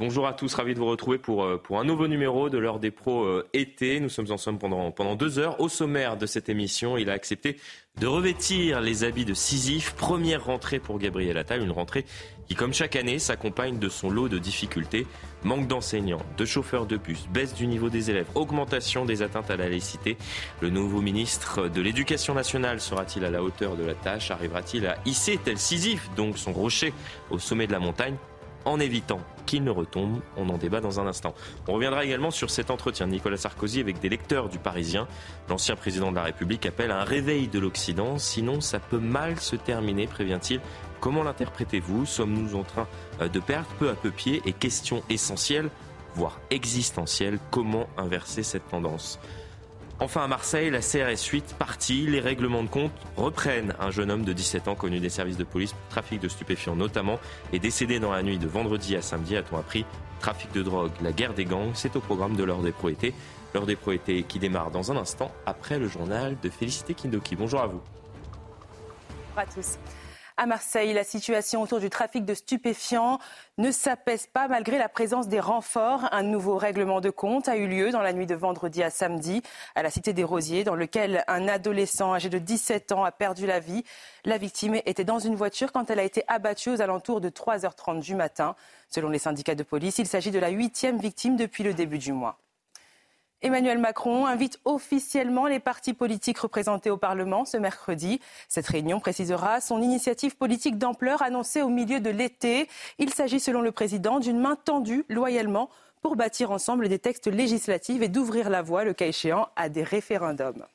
Bonjour à tous, ravi de vous retrouver pour, euh, pour un nouveau numéro de l'heure des pros euh, été. Nous sommes ensemble pendant, pendant deux heures. Au sommaire de cette émission, il a accepté de revêtir les habits de Sisyphe. Première rentrée pour Gabriel Attal, une rentrée qui, comme chaque année, s'accompagne de son lot de difficultés. Manque d'enseignants, de chauffeurs de bus, baisse du niveau des élèves, augmentation des atteintes à la laïcité. Le nouveau ministre de l'Éducation nationale sera-t-il à la hauteur de la tâche? Arrivera-t-il à hisser tel Sisyphe, donc son rocher, au sommet de la montagne en évitant qu'il ne retombe. On en débat dans un instant. On reviendra également sur cet entretien Nicolas Sarkozy avec des lecteurs du Parisien. L'ancien président de la République appelle un réveil de l'Occident, sinon ça peut mal se terminer, prévient-il. Comment l'interprétez-vous? Sommes-nous en train euh, de perdre peu à peu pied? Et question essentielle, voire existentielle, comment inverser cette tendance? Enfin à Marseille, la CRS 8 partie, les règlements de compte reprennent. Un jeune homme de 17 ans connu des services de police trafic de stupéfiants notamment est décédé dans la nuit de vendredi à samedi, a-t-on appris. Trafic de drogue, la guerre des gangs, c'est au programme de l'heure des proétés. L'heure des proétés qui démarre dans un instant après le journal de Félicité Kindoki. Bonjour à vous. Bonjour à tous. À Marseille, la situation autour du trafic de stupéfiants ne s'apaise pas malgré la présence des renforts. Un nouveau règlement de compte a eu lieu dans la nuit de vendredi à samedi à la Cité des Rosiers, dans lequel un adolescent âgé de 17 ans a perdu la vie. La victime était dans une voiture quand elle a été abattue aux alentours de 3h30 du matin. Selon les syndicats de police, il s'agit de la huitième victime depuis le début du mois. Emmanuel Macron invite officiellement les partis politiques représentés au Parlement ce mercredi. Cette réunion précisera son initiative politique d'ampleur annoncée au milieu de l'été. Il s'agit, selon le président, d'une main tendue loyalement pour bâtir ensemble des textes législatifs et d'ouvrir la voie, le cas échéant, à des référendums.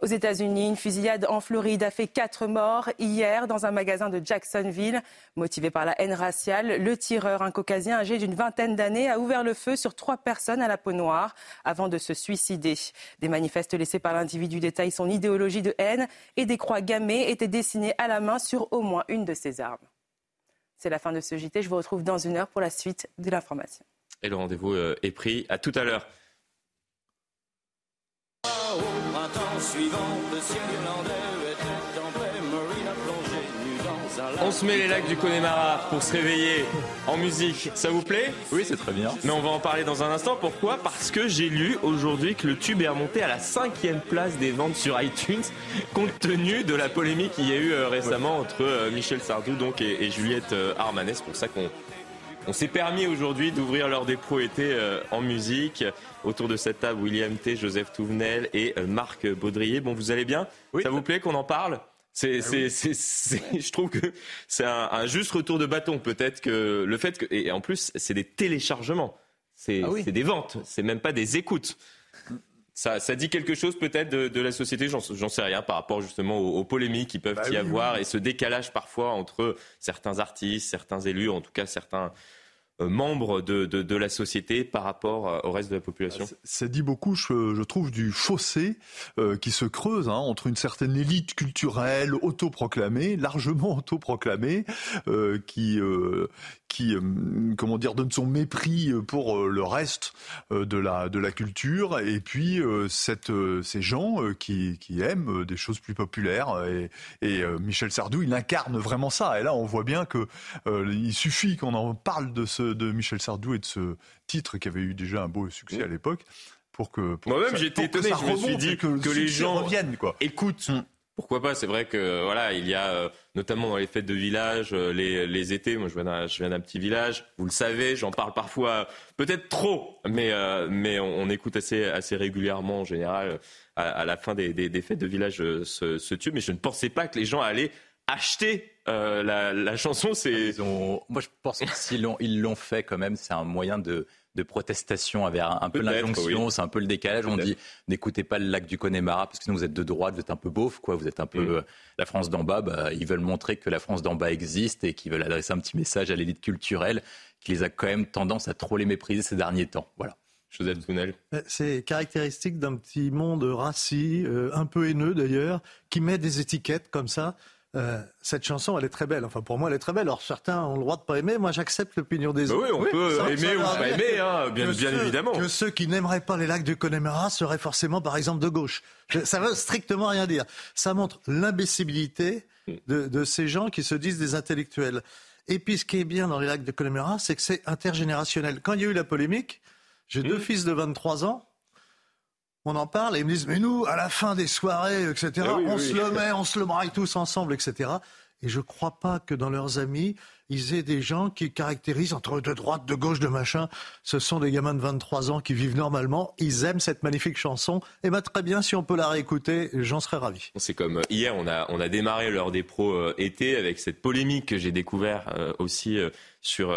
Aux États-Unis, une fusillade en Floride a fait quatre morts hier dans un magasin de Jacksonville. Motivé par la haine raciale, le tireur, un caucasien âgé d'une vingtaine d'années, a ouvert le feu sur trois personnes à la peau noire avant de se suicider. Des manifestes laissés par l'individu détaillent son idéologie de haine et des croix gammées étaient dessinées à la main sur au moins une de ses armes. C'est la fin de ce JT. Je vous retrouve dans une heure pour la suite de l'information. Et le rendez-vous euh, est pris. À tout à l'heure. On se met les lacs du Connemara pour se réveiller en musique. Ça vous plaît? Oui, c'est très bien. Mais on va en parler dans un instant. Pourquoi? Parce que j'ai lu aujourd'hui que le tube est remonté à la cinquième place des ventes sur iTunes, compte tenu de la polémique qu'il y a eu euh, récemment entre euh, Michel Sardou donc, et, Juliette euh, Armanet. C'est pour ça qu'on on s'est permis aujourd'hui d'ouvrir des pros été en musique. Autour de cette table, William T, Joseph Touvenel et Marc Baudrier. Bon, vous allez bien? Ça vous plaît qu'on en parle? C'est, ah c'est, je trouve que c'est un, juste retour de bâton. Peut-être que le fait que, et en plus, c'est des téléchargements, c'est, ah des ventes, c'est même pas des écoutes. Ça, ça dit quelque chose peut-être de, la société, j'en, sais rien, par rapport justement aux, polémiques qui peuvent bah y avoir et ce décalage parfois entre certains artistes, certains élus, en tout cas certains euh, membres de, de, la société par rapport euh, au reste de la population. Ça dit beaucoup, je, je trouve, du fossé euh, qui se creuse hein, entre une certaine élite culturelle autoproclamée, largement autoproclamée, euh, qui, qui, comment dire, donne son mépris pour le reste de la de la culture, et puis cette, ces gens qui, qui aiment des choses plus populaires. Et, et Michel Sardou, il incarne vraiment ça. Et là, on voit bien que il suffit qu'on en parle de ce de Michel Sardou et de ce titre qui avait eu déjà un beau succès à l'époque pour que. Moi-même, j'étais étonné. Je me suis dit que, les gens reviennent, quoi. Écoute. Pourquoi pas C'est vrai que voilà, il y a euh, notamment dans les fêtes de village, euh, les, les, étés. Moi, je viens d'un petit village. Vous le savez, j'en parle parfois, peut-être trop, mais euh, mais on, écoute assez assez régulièrement en général à, la fin des, des, des, fêtes de village ce, ce tube. Mais je ne pensais pas que les gens allaient acheter euh, la, la, chanson, c'est. Moi, je pense que s'ils l'ont, ils l'ont fait quand même, c'est un moyen de, de protestation avec un, peu l'injonction, c'est un peu le décalage. On dit n'écoutez pas le lac du Connemara parce que sinon vous êtes de droite, vous êtes un peu beauf, quoi. Vous êtes un peu mm. euh, la France d'en bas. Bah, ils veulent montrer que la France d'en bas existe et qu'ils veulent adresser un petit message à l'élite culturelle qui les a quand même tendance à trop les mépriser ces derniers temps. Voilà. Joseph Tounel. C'est caractéristique d'un petit monde rassis, euh, un peu haineux d'ailleurs, qui met des étiquettes comme ça. Euh, cette chanson, elle est très belle. Enfin, pour moi, elle est très belle. Alors, certains ont le droit de pas aimer. Moi, j'accepte l'opinion des bah autres. oui, on peut aimer ou pas aimer, hein, bien, évidemment. Que ceux qui n'aimeraient pas les lacs du Connemara seraient forcément, par exemple, de gauche. Ça veut strictement rien dire. Ça montre l'imbécibilité de, de ces gens qui se disent des intellectuels. Et puis, ce qui est bien dans les lacs de Connemara, c'est que c'est intergénérationnel. Quand il y a eu la polémique, j'ai deux mmh. fils de 23 ans. On en parle et ils me disent, mais nous, à la fin des soirées, etc., eh on se le met, on se le braille tous ensemble, etc. Et je ne crois pas que dans leurs amis, ils aient des gens qui caractérisent entre de droite, de gauche, de machin. Ce sont des gamins de 23 ans qui vivent normalement. Ils aiment cette magnifique chanson. Et bien très bien, si on peut la réécouter, j'en serais ravi. C'est comme euh, hier, on a, on a démarré l'heure des pros euh, été avec cette polémique que j'ai découvert euh, aussi sur,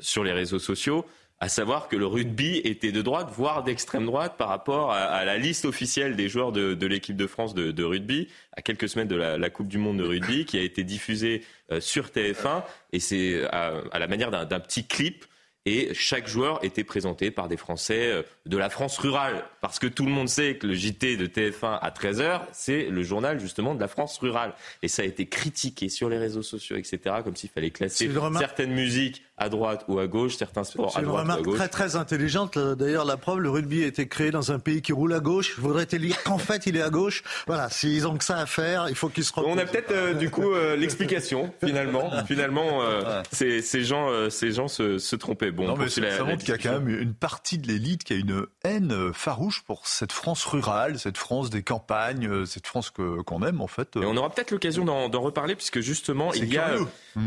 sur les réseaux sociaux à savoir que le rugby était de droite, voire d'extrême droite, par rapport à, la liste officielle des joueurs de, l'équipe de France de, rugby, à quelques semaines de la, Coupe du Monde de rugby, qui a été diffusée euh, sur TF1, et c'est à, la manière d'un petit clip et chaque joueur était présenté par des Français euh, de la France rurale. Parce que tout le monde sait que le JT de TF1 à 13h, c'est le journal justement de la France rurale. Et ça a été critiqué sur les réseaux sociaux, etc., comme s'il fallait classer certaines musiques à droite ou à gauche, certains sports à droite ou à gauche. très très intelligente. D'ailleurs, la preuve, le rugby a été créé dans un pays qui roule à gauche. Je voudrais te dire qu'en fait, il est à gauche. Voilà, s'ils ont que ça à faire, il faut qu'ils se reposent. On a peut-être euh, du coup euh, l'explication finalement. finalement, euh, ces, ces, gens, ces gens se, se trompaient. Bon, non, mais ça, montre qu'il y a quand même une partie de l'élite qui a une haine farouche pour cette France rurale, cette France des campagnes, cette France que qu'on aime en fait. Et on aura peut-être l'occasion d'en reparler puisque justement il y a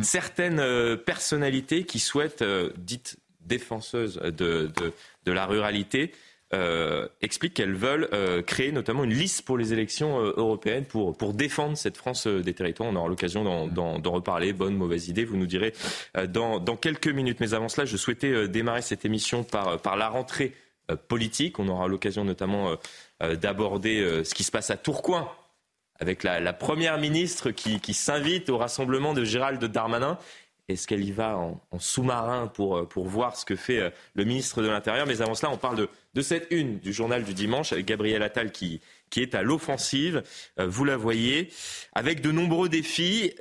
certaines personnalités qui souhaitent, euh, dites défenseuses de, de, la ruralité, euh, expliquent qu'elles veulent euh, créer notamment une liste pour les élections européennes pour, pour défendre cette France des territoires. On aura l'occasion d'en reparler. Bonne, mauvaise idée, vous nous direz dans, quelques minutes. Mais avant cela, je souhaitais démarrer cette émission par, par la rentrée politique. On aura l'occasion notamment d'aborder ce qui se passe à Tourcoing avec la, la première ministre qui, qui s'invite au rassemblement de Gérald Darmanin est-ce qu'elle y va en, sous-marin pour, euh, pour voir ce que fait euh, le ministre de l'Intérieur Mais avant cela, on parle de, cette une du journal du dimanche avec Gabriel Attal qui, qui est à l'offensive. Euh, vous la voyez, avec de nombreux défis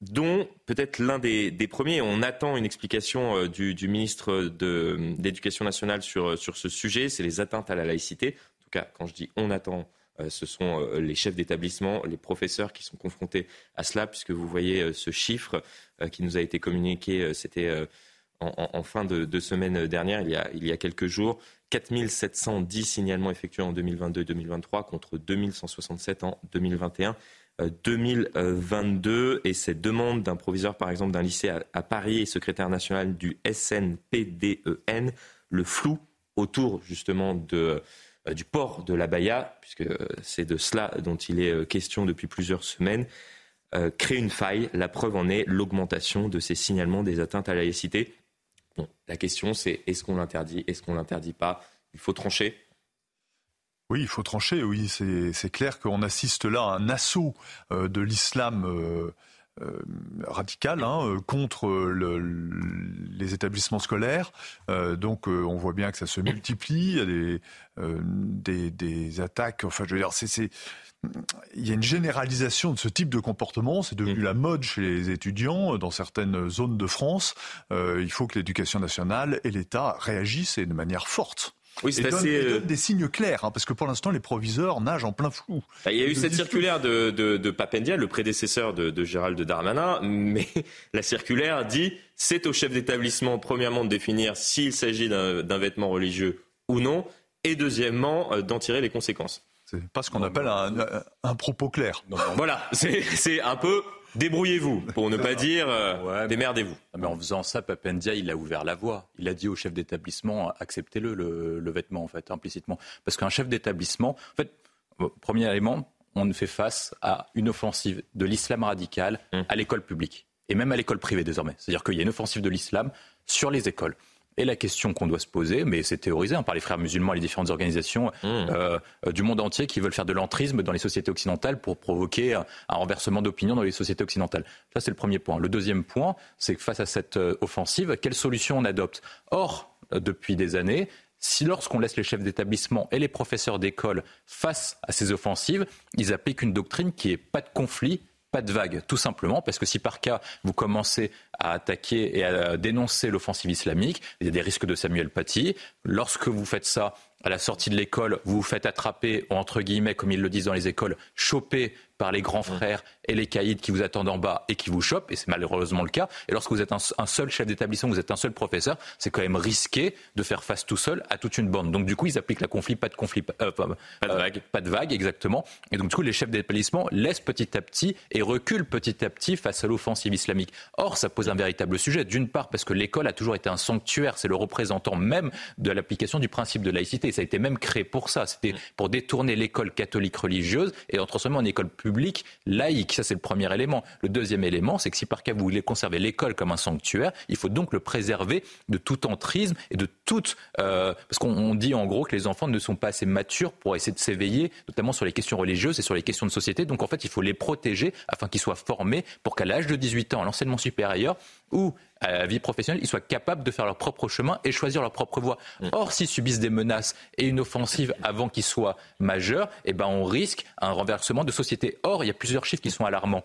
dont peut-être l'un des, premiers, on attend une explication du, ministre de l'Éducation nationale sur, sur ce sujet, c'est les atteintes à la laïcité. En tout cas, quand je dis on attend, ce sont euh, les chefs d'établissement, les professeurs qui sont confrontés à cela, puisque vous voyez euh, ce chiffre qui nous a été communiqué, c'était en, fin de, semaine dernière, il y a, quelques jours, 4710 signalements effectués en 2022-2023 contre 2167 en 2021. 2022 et cette demande d'un proviseur par exemple d'un lycée à, Paris et secrétaire national du SNPDEN, le flou autour justement de euh, du port de la Baïa, puisque c'est de cela dont il est euh, question depuis plusieurs semaines, euh, crée une faille. La preuve en est l'augmentation de ces signalements des atteintes à la laïcité. Bon, la question c'est est-ce qu'on l'interdit, est-ce qu'on l'interdit pas? Il faut trancher. Oui, il faut trancher, oui, c'est clair qu'on assiste là à un assaut de l'islam euh, radical hein, euh, contre le, les établissements scolaires. Euh, donc on voit bien que ça se multiplie, il y a des, des, des attaques, enfin je veux dire, c'est il y a une généralisation de ce type de comportement. C'est devenu mm. la mode chez les étudiants dans certaines zones de France. Euh, il faut que l'éducation nationale et l'État réagissent et de manière forte. Oui, c'est assez. Euh, des signes clairs, hein, parce que pour l'instant, les proviseurs nagent en plein flou. Bah, il y a eu cette circulaire de, de, de Papendia, le prédécesseur de, de Gérald Darmanin, mais la circulaire dit c'est au chef d'établissement, premièrement, de définir s'il s'agit d'un vêtement religieux ou non, et deuxièmement, euh, d'en tirer les conséquences. C'est pas ce qu'on appelle un, un, propos clair. Voilà, c'est un peu Débrouillez-vous, pour ne pas dire euh, démerdez-vous. Mais en faisant ça, Papendia, il a ouvert la voie. Il a dit au chef d'établissement, acceptez-le, le, vêtement, en fait, implicitement. Parce qu'un chef d'établissement, en fait, premier élément, on fait face à une offensive de l'islam radical hum. à l'école publique. Et même à l'école privée désormais. C'est-à-dire qu'il y a une offensive de l'islam sur les écoles. Et la question qu'on doit se poser, mais c'est théorisé hein, par les frères musulmans et les différentes organisations mmh. euh, euh, du monde entier qui veulent faire de l'entrisme dans les sociétés occidentales pour provoquer un, renversement d'opinion dans les sociétés occidentales. Ça, c'est le premier point. Le deuxième point, c'est que face à cette euh, offensive, quelle solution on adopte? Or, depuis des années, si lorsqu'on laisse les chefs d'établissement et les professeurs d'école face à ces offensives, ils appliquent une doctrine qui est pas de conflit, pas de vague, tout simplement, parce que si par cas vous commencez à attaquer et à dénoncer l'offensive islamique, il y a des risques de Samuel Paty. Lorsque vous faites ça, à la sortie de l'école, vous vous faites attraper, entre guillemets, comme ils le disent dans les écoles, choper par les grands frères et les caïds qui vous attendent en bas et qui vous chopent, et c'est malheureusement le cas. Et lorsque vous êtes un, seul chef d'établissement, vous êtes un seul professeur, c'est quand même risqué de faire face tout seul à toute une bande. Donc du coup, ils appliquent la conflit, pas de conflit, euh, pas, de euh, vague, pas de vague, exactement. Et donc du coup, les chefs d'établissement laissent petit à petit et reculent petit à petit face à l'offensive islamique. Or, ça pose un véritable sujet. D'une part, parce que l'école a toujours été un sanctuaire, c'est le représentant même de l'application du principe de laïcité. Ça a été même créé pour ça. C'était pour détourner l'école catholique religieuse et en transformer en école laïque. Ça, c'est le premier élément. Le deuxième élément, c'est que si par cas vous voulez conserver l'école comme un sanctuaire, il faut donc le préserver de tout entrisme et de toute... Euh, parce qu'on dit en gros que les enfants ne sont pas assez matures pour essayer de s'éveiller, notamment sur les questions religieuses et sur les questions de société. Donc en fait, il faut les protéger afin qu'ils soient formés pour qu'à l'âge de 18 ans, à l'enseignement supérieur ou à la vie professionnelle, ils soient capables de faire leur propre chemin et choisir leur propre voie. Mm. Or, s'ils subissent des menaces et une offensive avant qu'ils soient majeurs, eh ben, on risque un renversement de société. Or, il y a plusieurs chiffres qui sont alarmants.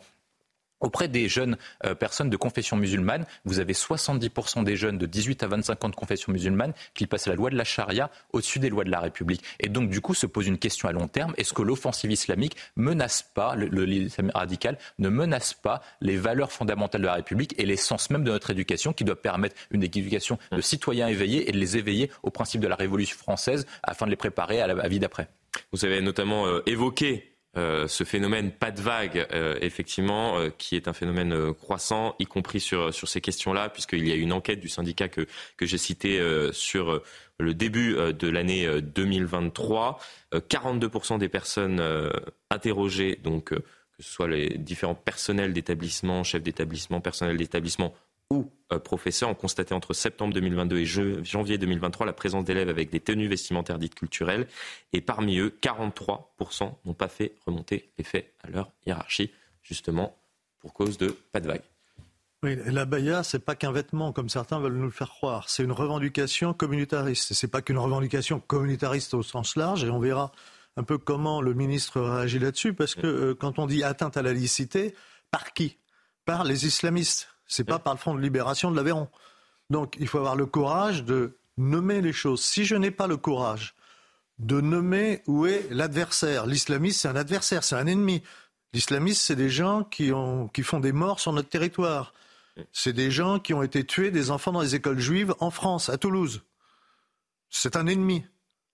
Auprès des jeunes euh, personnes de confession musulmane, vous avez 70% des jeunes de 18 à 25 ans de confession musulmane qui passent la loi de la charia au-dessus des lois de la République. Et donc, du coup, se pose une question à long terme. Est-ce que l'offensive islamique menace pas, le, le radical ne menace pas les valeurs fondamentales de la République et l'essence même de notre éducation qui doit permettre une éducation de citoyens éveillés et de les éveiller au principe de la Révolution française afin de les préparer à la vie d'après? Vous avez notamment euh, évoqué euh, ce phénomène pas de vague, euh, effectivement, euh, qui est un phénomène croissant, y compris sur, sur ces questions-là, puisqu'il y a une enquête du syndicat que, que j'ai cité sur le début de l'année 2023. 42% des personnes interrogées, donc que ce soit les différents personnels d'établissement, chefs d'établissement, personnels d'établissement ou euh, professeurs ont constaté entre septembre 2022 et janvier 2023 la présence d'élèves avec des tenues vestimentaires dites culturelles. Et parmi eux, 43% n'ont pas fait remonter les faits à leur hiérarchie, justement pour cause de pas de vague. Oui, la baya, c'est pas qu'un vêtement, comme certains veulent nous le faire croire. C'est une revendication communitariste. C'est pas qu'une revendication communitariste au sens large, et on verra un peu comment le ministre réagit là-dessus, parce que euh, quand on dit atteinte à la laïcité, par qui? Par les islamistes. C'est pas par le Front de libération de l'Aveyron. Donc il faut avoir le courage de nommer les choses. Si je n'ai pas le courage de nommer où est l'adversaire, l'islamiste c'est un adversaire, c'est un ennemi. L'islamiste c'est des gens qui, ont, qui font des morts sur notre territoire. C'est des gens qui ont été tués, des enfants dans les écoles juives en France, à Toulouse. C'est un ennemi.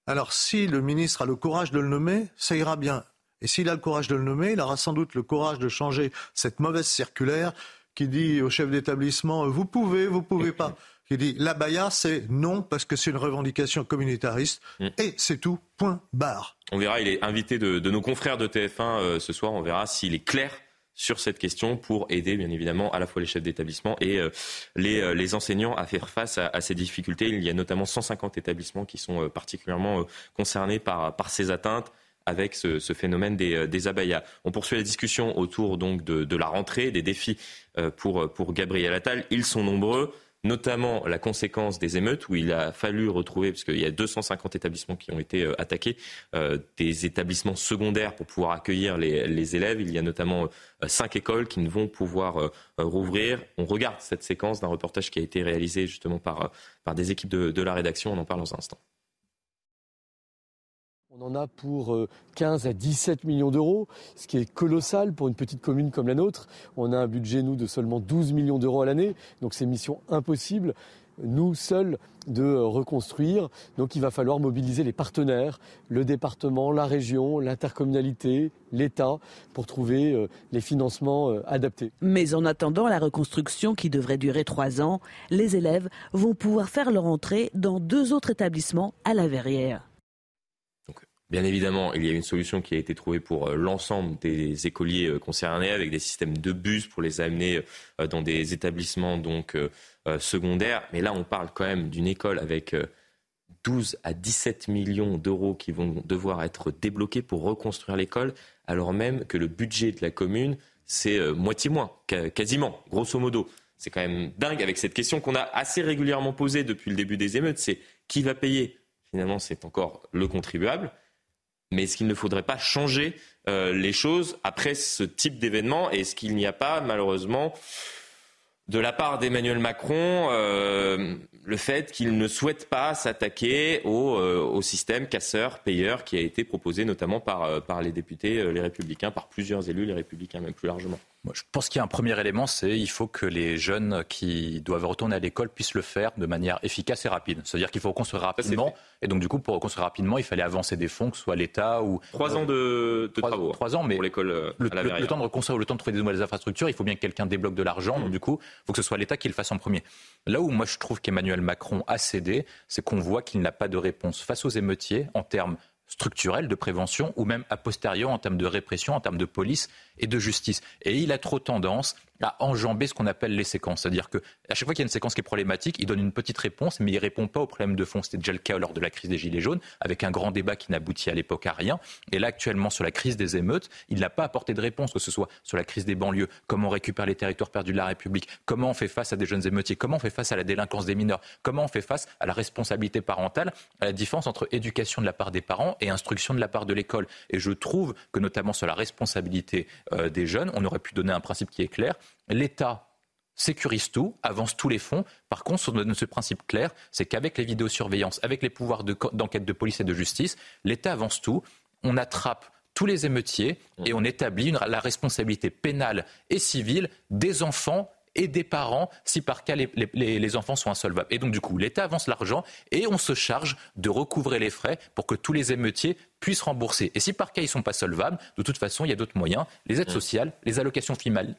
Alors si le ministre a le courage de le nommer, ça ira bien. Et s'il a le courage de le nommer, il aura sans doute le courage de changer cette mauvaise circulaire qui dit au chef d'établissement vous pouvez, vous pouvez pas. Qui dit la baya, c'est non parce que c'est une revendication communitariste mm. et c'est tout, point barre. On verra, il est invité de, nos confrères de TF1 euh, ce soir, on verra s'il est clair sur cette question pour aider bien évidemment à la fois les chefs d'établissement et euh, les, euh, les, enseignants à faire face à, ces difficultés. Il y a notamment 150 établissements qui sont particulièrement concernés par, par ces atteintes avec ce, phénomène des, euh, des, abayas. On poursuit la discussion autour donc de, la rentrée, des défis euh, pour, pour Gabriel Attal. Ils sont nombreux notamment la conséquence des émeutes où il a fallu retrouver, parce qu'il y a 250 établissements qui ont été euh, attaqués, des établissements secondaires pour pouvoir accueillir les, élèves. Il y a notamment cinq écoles qui ne vont pouvoir rouvrir. On regarde cette séquence d'un reportage qui a été réalisé justement par, par des équipes de, de la rédaction. On en parle dans un instant. On en a pour 15 euh, à 17 millions d'euros, ce qui est colossal pour une petite commune comme la nôtre. On a un budget, nous, de seulement 12 millions d'euros à l'année, donc c'est mission impossible, nous seuls, de euh, reconstruire. Donc il va falloir mobiliser les partenaires, le département, la région, l'intercommunalité, l'État, pour trouver euh, les financements adaptés. Mais en attendant la reconstruction qui devrait durer trois ans, les élèves vont pouvoir faire leur entrée dans deux autres établissements à la Verrière. Bien évidemment, il y a une solution qui a été trouvée pour euh, l'ensemble des écoliers euh, concernés avec des systèmes de bus pour les amener euh, dans des établissements donc secondaires. Mais là, on parle quand même d'une école avec 12 à 17 millions d'euros qui vont devoir être débloqués pour reconstruire l'école, alors même que le budget de la commune, c'est moitié moins, quasiment, grosso modo. C'est quand même dingue avec cette question qu'on a assez régulièrement posée depuis le début des émeutes, c'est qui va payer? Finalement, c'est encore le contribuable. Mais est-ce qu'il ne faudrait pas changer euh, les choses après ce type d'événement? Est-ce qu'il n'y a pas, malheureusement, de la part d'Emmanuel Macron, euh, le fait qu'il ne souhaite pas s'attaquer au, euh, système casseur-payeur qui a été proposé notamment par, euh, par les députés, euh, les républicains, par plusieurs élus, les républicains même plus largement. Moi, je pense qu'il y a un premier élément, c'est il faut que les jeunes qui doivent retourner à l'école puissent le faire de manière efficace et rapide. C'est-à-dire qu'il faut reconstruire rapidement. Et donc, du coup, pour reconstruire rapidement, il fallait avancer des fonds, que ce soit l'État ou. Trois ans de, travaux. Trois ans, mais. Pour l'école. Le, le, temps de reconstruire, le temps de trouver des nouvelles infrastructures, il faut bien que quelqu'un débloque de l'argent. Donc, mmh. du coup, il faut que ce soit l'État qui le fasse en premier. Là où moi, je trouve qu'Emmanuel Macron a cédé, c'est qu'on voit qu'il n'a pas de réponse face aux émeutiers en termes structurels de prévention ou même a posteriori en termes de répression, en termes de police et de justice. Et il a trop tendance à enjamber ce qu'on appelle les séquences. C'est-à-dire qu'à chaque fois qu'il y a une séquence qui est problématique, il donne une petite réponse, mais il ne répond pas au problème de fond. C'était déjà le cas lors de la crise des Gilets jaunes, avec un grand débat qui n'aboutit à l'époque à rien. Et là, actuellement, sur la crise des émeutes, il n'a pas apporté de réponse, que ce soit sur la crise des banlieues, comment on récupère les territoires perdus de la République, comment on fait face à des jeunes émeutiers, comment on fait face à la délinquance des mineurs, comment on fait face à la responsabilité parentale, à la différence entre éducation de la part des parents et instruction de la part de l'école. Et je trouve que, notamment sur la responsabilité euh, des jeunes, on aurait pu donner un principe qui est clair. L'État sécurise tout, avance tous les fonds. Par contre, on donne ce principe clair, c'est qu'avec les vidéosurveillances, avec les pouvoirs d'enquête de, police et de justice, l'État avance tout, on attrape tous les émeutiers et on établit la responsabilité pénale et civile des enfants et des parents si par cas les, enfants sont insolvables. Et donc du coup, l'État avance l'argent et on se charge de recouvrer les frais pour que tous les émeutiers puissent rembourser. Et si par cas ils ne sont pas solvables, de toute façon, il y a d'autres moyens, les aides mmh. sociales, les allocations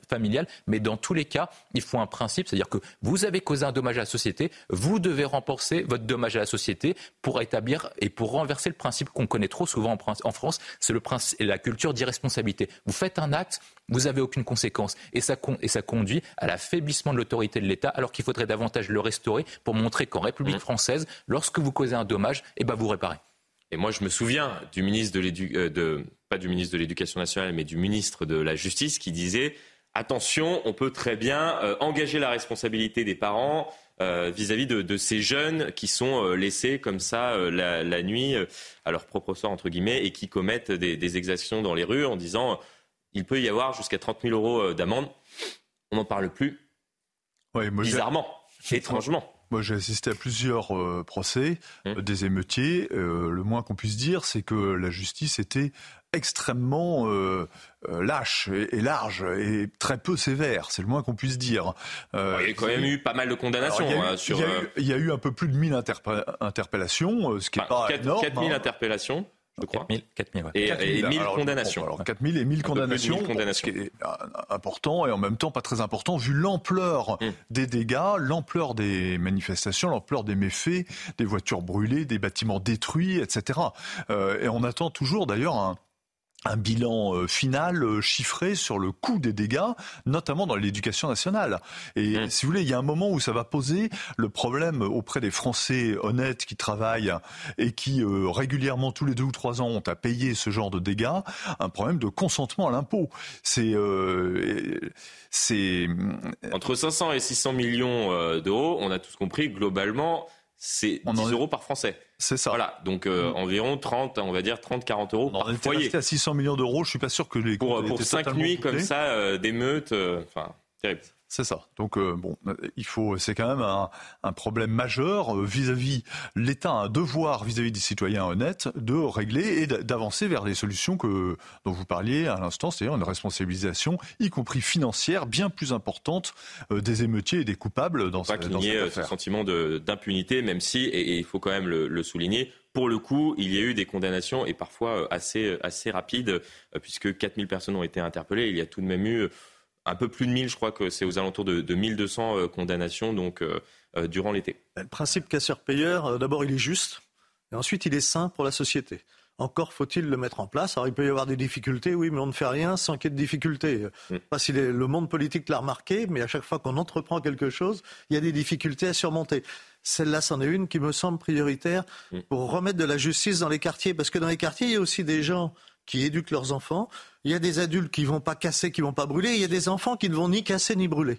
familiales, mais dans tous les cas, il faut un principe, c'est-à-dire que vous avez causé un dommage à la société, vous devez rembourser votre dommage à la société pour établir et pour renverser le principe qu'on connaît trop souvent en France, c'est le principe, la culture d'irresponsabilité. Vous faites un acte, vous n'avez aucune conséquence. Et ça, et ça conduit à l'affaiblissement de l'autorité de l'État, alors qu'il faudrait davantage le restaurer pour montrer qu'en République mmh. française, lorsque vous causez un dommage, eh ben vous réparez. Et moi, je me souviens du ministre de l'éducation, euh, pas du ministre de l'Éducation nationale, mais du ministre de la Justice qui disait attention, on peut très bien euh, engager la responsabilité des parents euh, vis-à-vis de, ces jeunes qui sont laissés comme ça la, nuit à leur propre sort, entre guillemets, et qui commettent des, exactions dans les rues en disant il peut y avoir jusqu'à 30 000 euros d'amende. On n'en parle plus. Bizarrement, étrangement. Moi, j'ai assisté à plusieurs euh, procès mmh. euh, des émeutiers. Euh, le moins qu'on puisse dire, c'est que la justice était extrêmement lâche et, large et très peu sévère. C'est le moins qu'on puisse dire. il y a quand même eu pas mal de condamnations. il, y a eu, un peu plus de 1000 interpellations, ce qui n'est pas 4, énorme. 4000 interpellations je crois. 4000, ouais. Et, 1000 condamnations. alors 4000 et 1000 condamnations, ce qui est important et en même temps pas très important vu l'ampleur hum. des dégâts, l'ampleur des manifestations, l'ampleur des méfaits, des voitures brûlées, des bâtiments détruits, etc. Euh, et on attend toujours d'ailleurs un un bilan euh, final euh, chiffré sur le coût des dégâts, notamment dans l'éducation nationale. Et mmh. si vous voulez, il y a un moment où ça va poser le problème auprès des Français honnêtes qui travaillent et qui euh, régulièrement tous les deux ou trois ans ont à payer ce genre de dégâts, un problème de consentement à l'impôt. C'est c'est entre 500 et 600 millions d'euros. On a tous compris globalement c'est 10 euros par Français. C'est ça. Voilà, donc euh, mm. environ 30, on va dire 30-40 euros on par foyer. à 600 millions d'euros, je suis pas sûr que les pour pour cinq nuits comme ça euh, d'émeutes, euh, enfin terrible. C'est ça. Donc euh, bon, il faut, c'est quand même un, problème majeur euh, vis-à-vis l'État a un devoir vis-à-vis des citoyens honnêtes de régler et d'avancer vers les solutions que dont vous parliez à l'instant, c'est-à-dire une responsabilisation, y compris financière, bien plus importante euh, des émeutiers et des coupables dans, pas qu'il y ait ce sentiment d'impunité, même si, et, il faut quand même le, souligner, pour le coup, il y a eu des condamnations et parfois assez, assez rapides, puisque 4000 personnes ont été interpellées. Il y a tout de même eu un peu plus de 1000, je crois que c'est aux alentours de, de 1200 euh, condamnations donc, euh, euh, durant l'été. Le principe casseur-payeur, d'abord, il est juste, et ensuite, il est sain pour la société. Encore faut-il le mettre en place. Alors il peut y avoir des difficultés, oui, mais on ne fait rien sans qu'il y ait de difficultés. Je ne sais pas si le monde politique l'a remarqué, mais à chaque fois qu'on entreprend quelque chose, il y a des difficultés à surmonter. Celle-là, c'en est une qui me semble prioritaire mm. pour remettre de la justice dans les quartiers. Parce que dans les quartiers, il y a aussi des gens qui éduquent leurs enfants. Il y a des adultes qui vont pas casser, qui vont pas brûler. Il y a des enfants qui ne vont ni casser ni brûler.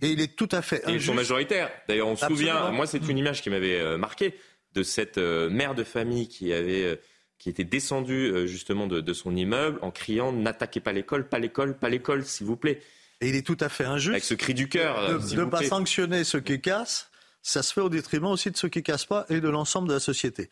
Et il est tout à fait. Et ils sont majoritaires. D'ailleurs, on se souvient. Moi, c'est une image qui m'avait euh, marqué de cette euh, mère de famille qui avait euh, qui était descendue justement de, son immeuble en criant n'attaquez pas l'école, pas l'école, pas l'école, s'il vous plaît. Et il est tout à fait injuste. Avec ce cri du cœur. De ne pas sanctionner ceux qui cassent ça se fait au détriment aussi de ceux qui cassent pas et de l'ensemble de la société.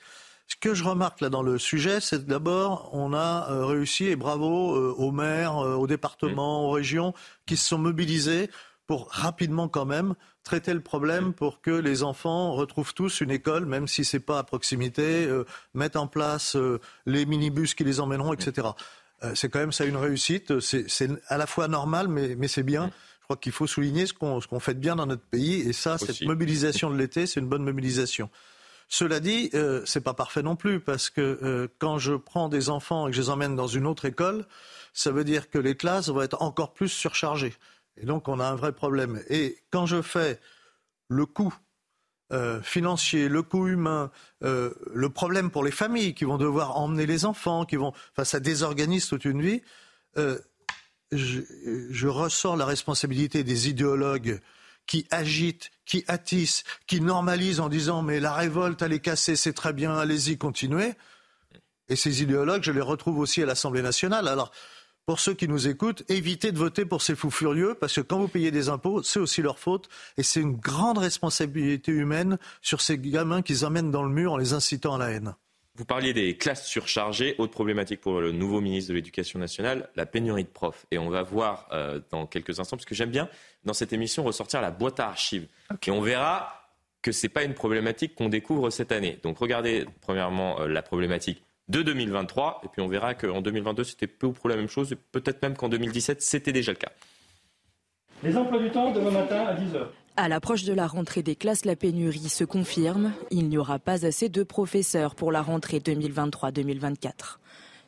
Ce que je remarque là dans le sujet, c'est d'abord, on a euh, réussi, et bravo euh, aux maires, euh, aux départements, aux régions, qui se sont mobilisés pour rapidement quand même traiter le problème pour que les enfants retrouvent tous une école, même si c'est pas à proximité, mettre en place les minibus qui les emmèneront, etc. c'est quand même ça une réussite. C'est à la fois normal, mais, mais c'est bien. Je crois qu'il faut souligner ce qu'on fait de bien dans notre pays. Et ça, cette mobilisation de l'été, c'est une bonne mobilisation. Cela dit, euh, c'est pas parfait non plus parce que euh, quand je prends des enfants et que je les emmène dans une autre école, ça veut dire que les classes vont être encore plus surchargées. Et donc on a un vrai problème. Et quand je fais le coût euh, financier, le coût humain, euh, le problème pour les familles qui vont devoir emmener les enfants, qui vont, enfin ça désorganise toute une vie. Je, ressors la responsabilité des idéologues qui agitent, qui attissent, qui normalisent en disant mais la révolte, elle est cassée, c'est très bien, allez-y, continuez. Et ces idéologues, je les retrouve aussi à l'Assemblée nationale. Alors, pour ceux qui nous écoutent, évitez de voter pour ces fous furieux, parce que quand vous payez des impôts, c'est aussi leur faute, et c'est une grande responsabilité humaine sur ces gamins qu'ils emmènent dans le mur en les incitant à la haine. Vous parliez des classes surchargées. Autre problématique pour le nouveau ministre de l'Éducation nationale, la pénurie de profs. Et on va voir euh, dans quelques instants, parce que j'aime bien dans cette émission ressortir la boîte à archives. Et on verra que ce n'est pas une problématique qu'on découvre cette année. Donc regardez premièrement euh, la problématique de 2023, et puis on verra qu'en 2022 c'était peu ou prou la même chose, et peut-être même qu'en 2017 c'était déjà le cas. Les emplois du temps demain matin à 10h. À l'approche de la rentrée des classes, la pénurie se confirme. Il n'y aura pas assez de professeurs pour la rentrée 2023-2024.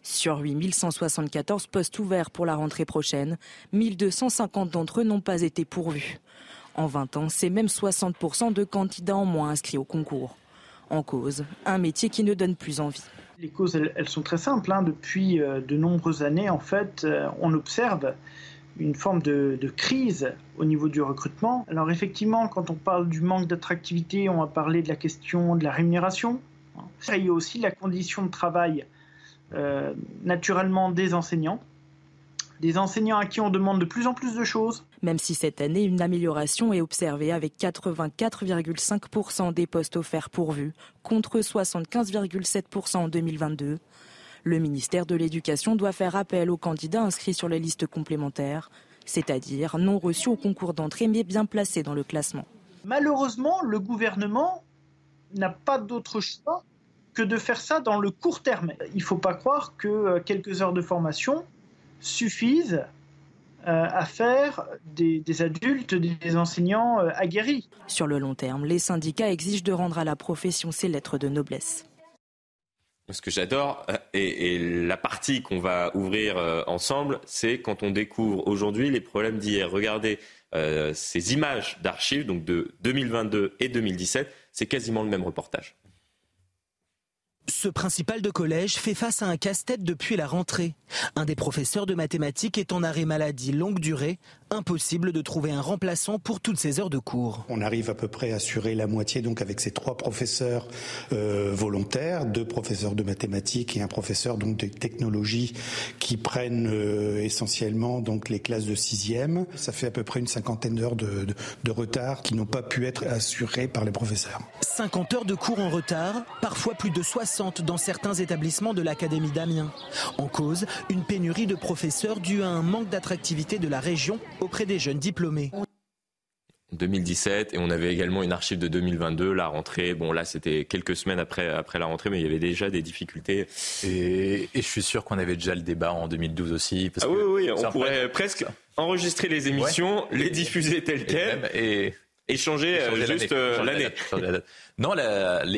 Sur 8174 postes ouverts pour la rentrée prochaine, 1250 d'entre eux n'ont pas été pourvus. En 20 ans, c'est même 60% de candidats en moins inscrits au concours. En cause, un métier qui ne donne plus envie. Les causes, elles, sont très simples. Hein. Depuis euh, de nombreuses années, en fait, euh, on observe une forme de, crise au niveau du recrutement. Alors effectivement, quand on parle du manque d'attractivité, on va parler de la question de la rémunération. Il y a aussi la condition de travail euh, naturellement des enseignants. Des enseignants à qui on demande de plus en plus de choses. Même si cette année, une amélioration est observée avec 84,5% des postes offerts pourvus, contre 75,7% en 2022. Le ministère de l'Éducation doit faire appel aux candidats inscrits sur les listes complémentaires, c'est-à-dire non reçus au concours d'entrée mais bien placés dans le classement. Malheureusement, le gouvernement n'a pas d'autre choix que de faire ça dans le court terme. Il ne faut pas croire que euh, quelques heures de formation suffisent euh, à faire des, des, adultes, des enseignants euh, aguerris. Sur le long terme, les syndicats exigent de rendre à la profession ses lettres de noblesse. Ce que j'adore, euh, et, la partie qu'on va ouvrir euh, ensemble, c'est quand on découvre aujourd'hui les problèmes d'hier. Regardez euh, ces images d'archives, donc de 2022 et 2017, c'est quasiment le même reportage. Ce principal de collège fait face à un casse-tête depuis la rentrée. Un des professeurs de mathématiques est en arrêt maladie longue durée. Impossible de trouver un remplaçant pour toutes ces heures de cours. On arrive à peu près à assurer la moitié donc avec ces trois professeurs euh, volontaires, deux professeurs de mathématiques et un professeur donc de technologie qui prennent euh, essentiellement donc les classes de sixième. Ça fait à peu près une cinquantaine d'heures de, de retard qui n'ont pas pu être assurées par les professeurs. 50 heures de cours en retard, parfois plus de 60 dans certains établissements de l'Académie d'Amiens. En cause, une pénurie de professeurs due à un manque d'attractivité de la région auprès des jeunes diplômés. 2017 et on avait également une archive de 2022, la rentrée. Bon là c'était quelques semaines après, après la rentrée mais il y avait déjà des difficultés. Et, je suis sûr qu'on avait déjà le débat en 2012 aussi. ah oui, oui, on pourrait presque enregistrer les émissions, les diffuser telles quelles et, et changer, euh, juste euh, l'année. Non,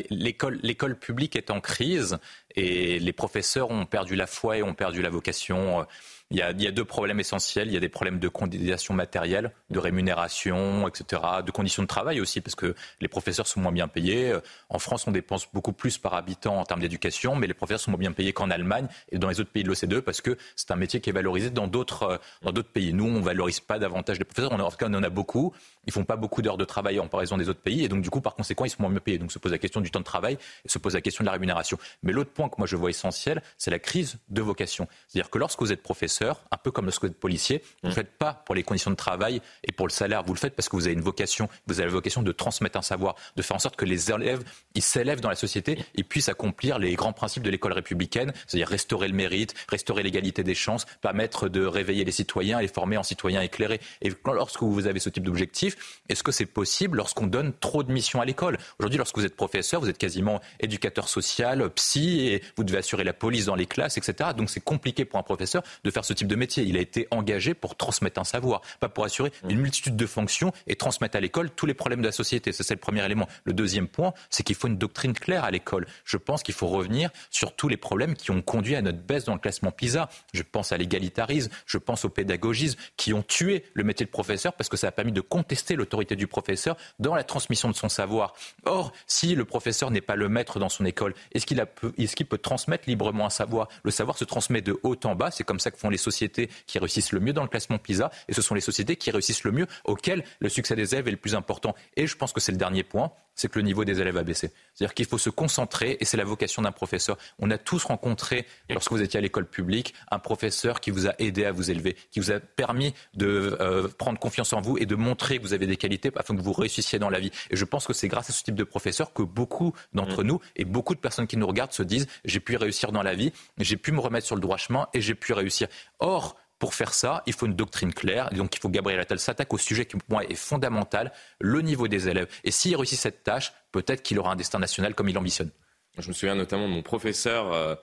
l'école publique est en crise et les professeurs ont perdu la foi et ont perdu la vocation. Il y, a, deux problèmes essentiels. Il y a des problèmes de condamnation matérielle, de rémunération, etc., de conditions de travail aussi, parce que les professeurs sont moins bien payés. En France, on dépense beaucoup plus par habitant en termes d'éducation, mais les professeurs sont moins bien payés qu'en Allemagne et dans les autres pays de l'OCDE, parce que c'est un métier qui est valorisé dans d'autres d'autres pays. Nous, on valorise pas davantage les professeurs. en tout cas, on en a beaucoup. Ils font pas beaucoup d'heures de travail en comparaison des autres pays, et donc du coup, par conséquent, ils sont moins bien payés. Donc, se pose la question du temps de travail, et se pose la question de la rémunération. Mais l'autre point que moi je vois essentiel, c'est la crise de vocation. C'est-à-dire que lorsque vous êtes professeur un peu comme lorsque vous êtes policier, vous ne le faites pas pour les conditions de travail et pour le salaire, vous le faites parce que vous avez une vocation, vous avez la vocation de transmettre un savoir, de faire en sorte que les élèves, ils s'élèvent dans la société et puissent accomplir les grands principes de l'école républicaine, c'est-à-dire restaurer le mérite, restaurer l'égalité des chances, permettre de réveiller les citoyens et les former en citoyens éclairés. Et lorsque vous avez ce type d'objectif, est-ce que c'est possible lorsqu'on donne trop de missions à l'école? Aujourd'hui, lorsque vous êtes professeur, vous êtes quasiment éducateur social, psy, et vous devez assurer la police dans les classes, etc. Donc c'est compliqué pour un professeur de faire ce type de métier. Il a été engagé pour transmettre un savoir, pas pour assurer une multitude de fonctions et transmettre à l'école tous les problèmes de la société. C'est le premier élément. Le deuxième point, c'est qu'il faut une doctrine claire à l'école. Je pense qu'il faut revenir sur tous les problèmes qui ont conduit à notre baisse dans le classement PISA. Je pense à l'égalitarisme, je pense au pédagogisme, qui ont tué le métier de professeur parce que ça a permis de contester l'autorité du professeur dans la transmission de son savoir. Or, si le professeur n'est pas le maître dans son école, est-ce qu'il est qu peut transmettre librement un savoir? Le savoir se transmet de haut en bas. C'est comme ça que font les sociétés qui réussissent le mieux dans le classement PISA. Et ce sont les sociétés qui réussissent le mieux, auxquelles le succès des élèves est le plus important. Et je pense que c'est le dernier point c'est que le niveau des élèves a baissé. C'est-à-dire qu'il faut se concentrer, et c'est la vocation d'un professeur. On a tous rencontré, lorsque vous étiez à l'école publique, un professeur qui vous a aidé à vous élever, qui vous a permis de euh, prendre confiance en vous et de montrer que vous avez des qualités afin que vous réussissiez dans la vie. Et je pense que c'est grâce à ce type de professeur que beaucoup d'entre mmh. nous et beaucoup de personnes qui nous regardent se disent j'ai pu réussir dans la vie, j'ai pu me remettre sur le droit chemin et j'ai pu réussir. Or, pour faire ça, il faut une doctrine claire. Donc, il faut Gabriel Attal s'attaque au sujet qui, pour moi, est fondamental, le niveau des élèves. Et s'il réussit cette tâche, peut-être qu'il aura un destin national comme il ambitionne. Je me souviens notamment de mon professeur euh,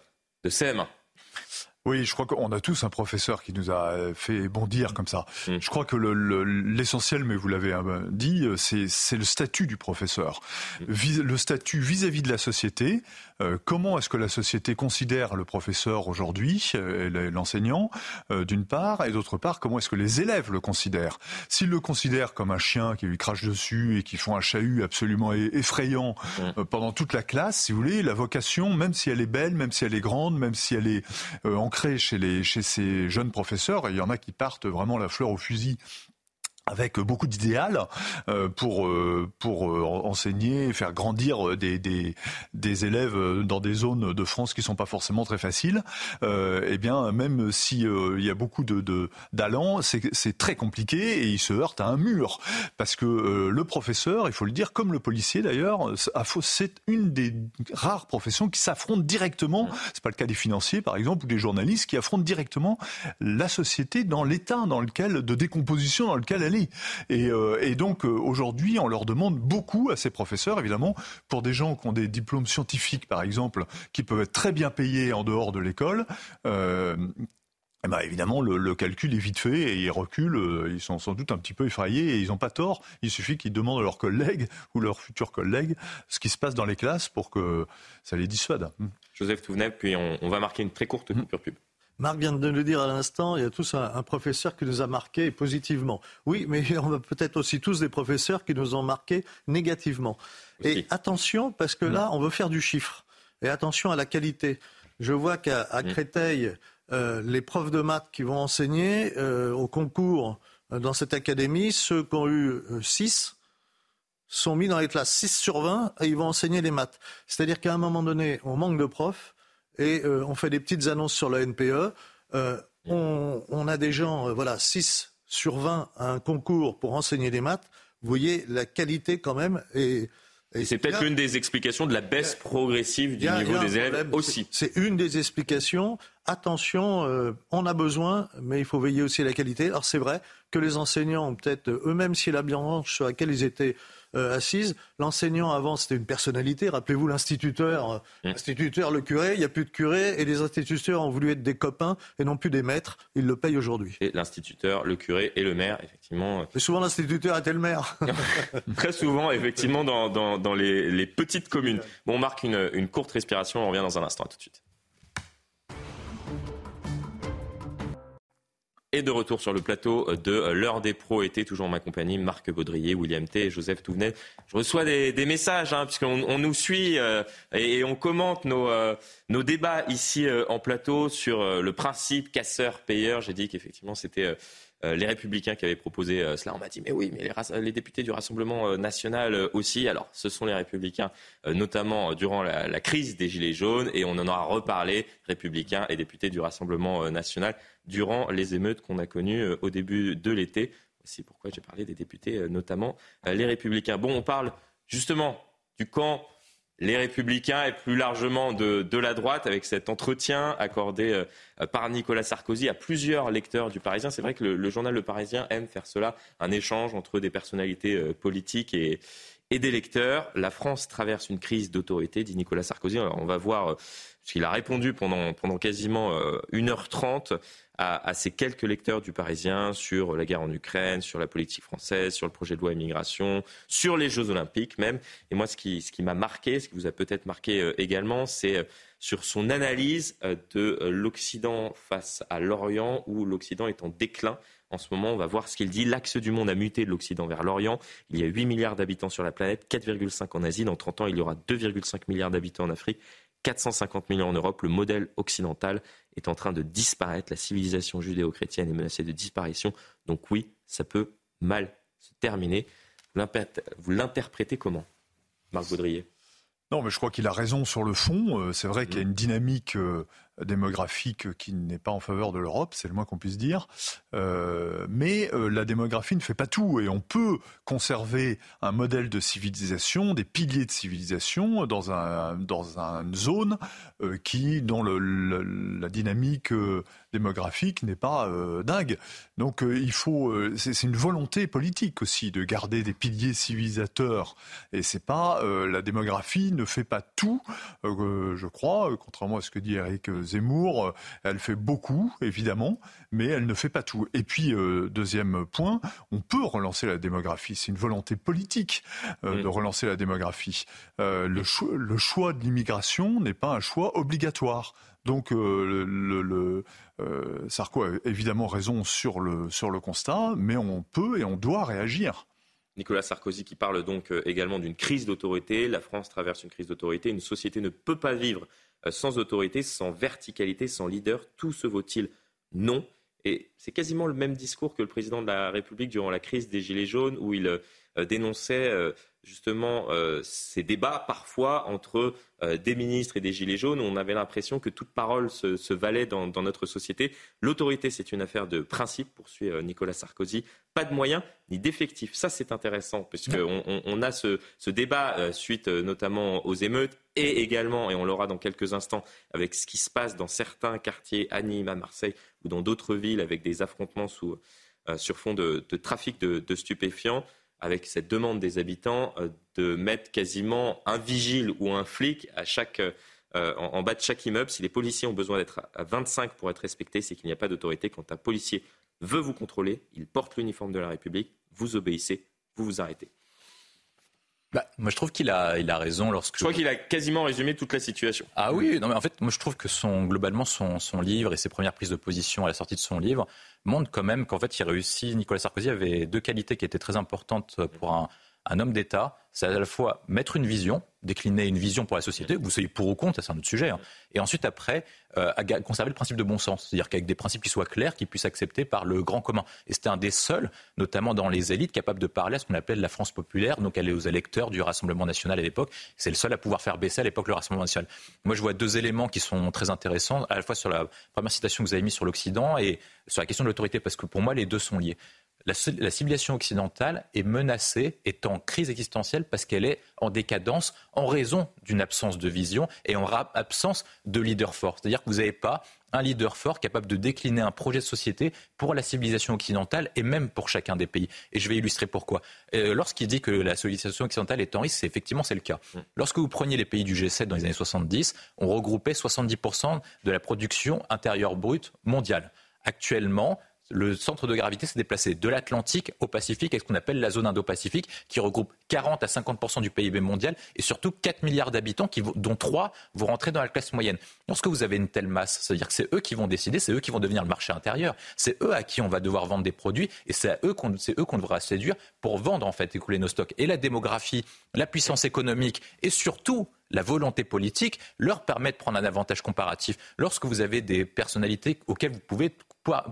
de CM1 oui, je crois qu'on a tous un professeur qui nous a fait bondir comme ça. Mm. Je crois que l'essentiel, le, mais vous l'avez euh, dit, euh, c'est le statut du professeur. Mm. le statut vis-à-vis de la société. Euh, comment est-ce que la société considère le professeur aujourd'hui, l'enseignant, d'une part, et d'autre part, comment est-ce que les élèves le considèrent? S'ils le considèrent comme un chien qui lui crache dessus et qui font un chahut absolument effrayant mm. pendant toute la classe, si vous voulez, la vocation, même si elle est belle, même si elle est grande, même si elle est en chez, chez ces jeunes professeurs, et il y en a qui partent vraiment la fleur au fusil avec beaucoup d'idéal euh, pour euh, pour euh, enseigner, faire grandir des, des, élèves dans des zones de France qui sont pas forcément très faciles. eh bien, même si il y a beaucoup de d'allants, c'est très compliqué et il se heurte à un mur parce que le professeur, il faut le dire, comme le policier d'ailleurs, c'est une des rares professions qui s'affrontent directement. C'est pas le cas des financiers par exemple ou des journalistes qui affrontent directement la société dans l'état dans lequel de décomposition dans lequel elle euh, et, donc euh, aujourd'hui, on leur demande beaucoup à ces professeurs, évidemment, pour des gens qui ont des diplômes scientifiques, par exemple, qui peuvent être très bien payés en dehors de l'école. Euh, eh ben évidemment, le, calcul est vite fait et ils reculent. Ils sont sans doute un petit peu effrayés et ils n'ont pas tort. Il suffit qu'ils demandent à leurs collègues ou leurs futurs collègues ce qui se passe dans les classes pour que ça les dissuade. Joseph Touvenet, puis on, va marquer une très courte coupure pub. Marc vient de le dire à l'instant, il y a tous un, professeur qui nous a marqué positivement. Oui, mais on a peut-être aussi tous des professeurs qui nous ont marqué négativement. Et attention, parce que là, on veut faire du chiffre. Et attention à la qualité. Je vois qu'à mm. Créteil, euh, les profs de maths qui vont enseigner euh, au concours euh, dans cette académie, ceux qui ont eu 6 sont mis dans les classes 6 sur 20 et ils vont enseigner les maths. C'est-à-dire qu'à un moment donné, on manque de profs et euh, on fait des petites annonces sur la NPE. Euh, on, a des gens, euh, voilà, 6 sur 20 à un concours pour enseigner les maths. Vous voyez, la qualité quand même est... Et c'est peut-être l'une des explications de la baisse progressive du niveau des élèves aussi. C'est une des explications. Attention, on a besoin, mais il faut veiller aussi à la qualité. Alors c'est vrai que les enseignants ont peut-être eux-mêmes, si la branche sur laquelle ils étaient euh, assise. L'enseignant avant c'était une personnalité. Rappelez-vous l'instituteur, euh, mm. l'instituteur, le curé. Il n'y a plus de curé et les instituteurs ont voulu être des copains et non plus des maîtres. Ils le payent aujourd'hui. Et l'instituteur, le curé et le maire, effectivement. Mais souvent l'instituteur était le maire. Très souvent, effectivement, dans, les, petites communes. Bon, on marque une, une courte respiration. On revient dans un instant. À tout de suite. Et de retour sur le plateau de l'heure des pros été, toujours en ma compagnie, Marc Baudrier, William T et Joseph Touvenet. Je reçois des, messages, hein, puisqu'on on nous suit euh, et, on commente nos, euh, débats ici euh, en plateau sur le principe casseur-payeur. J'ai dit qu'effectivement c'était les Républicains qui avaient proposé cela. On m'a dit, mais oui, mais les, députés du Rassemblement national aussi. Alors, ce sont les Républicains, notamment durant la, crise des Gilets jaunes, et on en aura reparlé, Républicains et députés du Rassemblement national durant les émeutes qu'on a connues au début de l'été. C'est pourquoi j'ai parlé des députés, notamment les Républicains. Bon, on parle justement du camp les républicains et plus largement de, la droite avec cet entretien accordé euh, par Nicolas Sarkozy à plusieurs lecteurs du Parisien. C'est vrai que le, journal Le Parisien aime faire cela, un échange entre des personnalités euh, politiques et, des lecteurs. La France traverse une crise d'autorité, dit Nicolas Sarkozy. on va voir, euh, qu'il a répondu pendant, pendant quasiment 1h30 à, ces quelques lecteurs du Parisien sur la guerre en Ukraine, sur la politique française, sur le projet de loi immigration, sur les Jeux olympiques même. Et moi, ce qui, ce qui m'a marqué, ce qui vous a peut-être marqué euh, également, c'est euh, sur son analyse euh, de l'Occident face à l'Orient, où l'Occident est en déclin. En ce moment, on va voir ce qu'il dit. L'axe du monde a muté de l'Occident vers l'Orient. Il y a 8 milliards d'habitants sur la planète, 4,5 en Asie. Dans 30 ans, il y aura 2,5 milliards d'habitants en Afrique. 450 millions en Europe. Le modèle occidental est en train de disparaître. La civilisation judéo-chrétienne est menacée de disparition. Donc oui, ça peut mal se terminer. Vous l'interprétez comment, Marc Baudrier? Non, mais je crois qu'il a raison sur le fond. Euh, c'est vrai qu'il y a une dynamique euh, démographique qui n'est pas en faveur de l'Europe, c'est le moins qu'on puisse dire. Euh, mais euh, la démographie ne fait pas tout et on peut conserver un modèle de civilisation, des piliers de civilisation dans, un, dans une zone euh, qui, dont la dynamique démographique n'est pas dingue. Donc il faut, c'est une volonté politique aussi de garder des piliers civilisateurs et c'est pas la démographie ne fait pas tout, je crois, contrairement à ce que dit Eric Zemmour, euh, elle fait beaucoup, évidemment, mais elle ne fait pas tout. Et puis, euh, deuxième point, on peut relancer la démographie. C'est une volonté politique euh, de relancer la démographie. le, choix, de l'immigration n'est pas un choix obligatoire. Donc, le, Sarko a évidemment raison sur le, sur le constat, mais on peut et on doit réagir. Nicolas Sarkozy qui parle donc également d'une crise d'autorité. La France traverse une crise d'autorité. Une société ne peut pas vivre euh, sans autorité, sans verticalité, sans leader. Tout se vaut-il Non. Et c'est quasiment le même discours que le président de la République durant la crise des Gilets jaunes, où il euh, dénonçait euh, justement ces débats parfois entre des ministres et des Gilets jaunes, on avait l'impression que toute parole se, valait dans, notre société. L'autorité, c'est une affaire de principe, poursuit Nicolas Sarkozy. Pas de moyens ni d'effectifs. Ça, c'est intéressant, puisqu'on on, a ce, débat suite notamment aux émeutes et également, et on l'aura dans quelques instants, avec ce qui se passe dans certains quartiers, à Nîmes, à Marseille ou dans d'autres villes, avec des affrontements euh, sur fond de, trafic de, stupéfiants, avec cette demande des habitants euh, de mettre quasiment un vigile ou un flic à euh, en, bas de chaque immeuble. Si les policiers ont besoin d'être à 25 pour être respectés, c'est qu'il n'y a pas d'autorité. Quand un policier veut vous contrôler, il porte l'uniforme de la République, vous obéissez, vous vous arrêtez. Bah, moi, je trouve qu'il a, il a raison lorsque. Je crois qu'il a quasiment résumé toute la situation. Ah oui, non, mais en fait, moi, je trouve que son, globalement, son, son livre et ses premières prises de position à la sortie de son livre montrent quand même qu'en fait, il réussit. Nicolas Sarkozy avait deux qualités qui étaient très importantes pour un, un homme d'État, c'est à la fois mettre une vision, décliner une vision pour la société, vous soyez pour ou contre, c'est un autre sujet, hein. et ensuite après, euh, conserver le principe de bon sens, c'est-à-dire qu'avec des principes qui soient clairs, qui puissent accepter par le grand commun. Et c'était un des seuls, notamment dans les élites, capables de parler à ce qu'on appelle la France populaire, donc elle est aux électeurs du Rassemblement national à l'époque, c'est le seul à pouvoir faire baisser à l'époque le Rassemblement national. Moi je vois deux éléments qui sont très intéressants, à la fois sur la première citation que vous avez mise sur l'Occident et sur la question de l'autorité, parce que pour moi les deux sont liés la, civilisation occidentale est menacée, est en crise existentielle parce qu'elle est en décadence en raison d'une absence de vision et en absence de leader fort. C'est-à-dire que vous n'avez pas un leader fort capable de décliner un projet de société pour la civilisation occidentale et même pour chacun des pays. Et je vais illustrer pourquoi. Euh, lorsqu'il dit que la civilisation occidentale est en risque, c'est effectivement c'est le cas. Mm. Lorsque vous preniez les pays du G7 dans les années 70, on regroupait 70% de la production intérieure brute mondiale. Actuellement, le centre de gravité s'est déplacé de l'Atlantique au Pacifique, avec ce qu'on appelle la zone Indo-Pacifique, qui regroupe 40 à 50% du PIB mondial et surtout 4 milliards d'habitants, dont 3 vont rentrer dans la classe moyenne. Lorsque vous avez une telle masse, c'est-à-dire que c'est eux qui vont décider, c'est eux qui vont devenir le marché intérieur, c'est eux à qui on va devoir vendre des produits et c'est à eux qu'on, c'est eux qu'on devra séduire pour vendre en fait, écouler nos stocks. Et la démographie, la puissance économique et surtout la volonté politique leur permet de prendre un avantage comparatif. Lorsque vous avez des personnalités auxquelles vous pouvez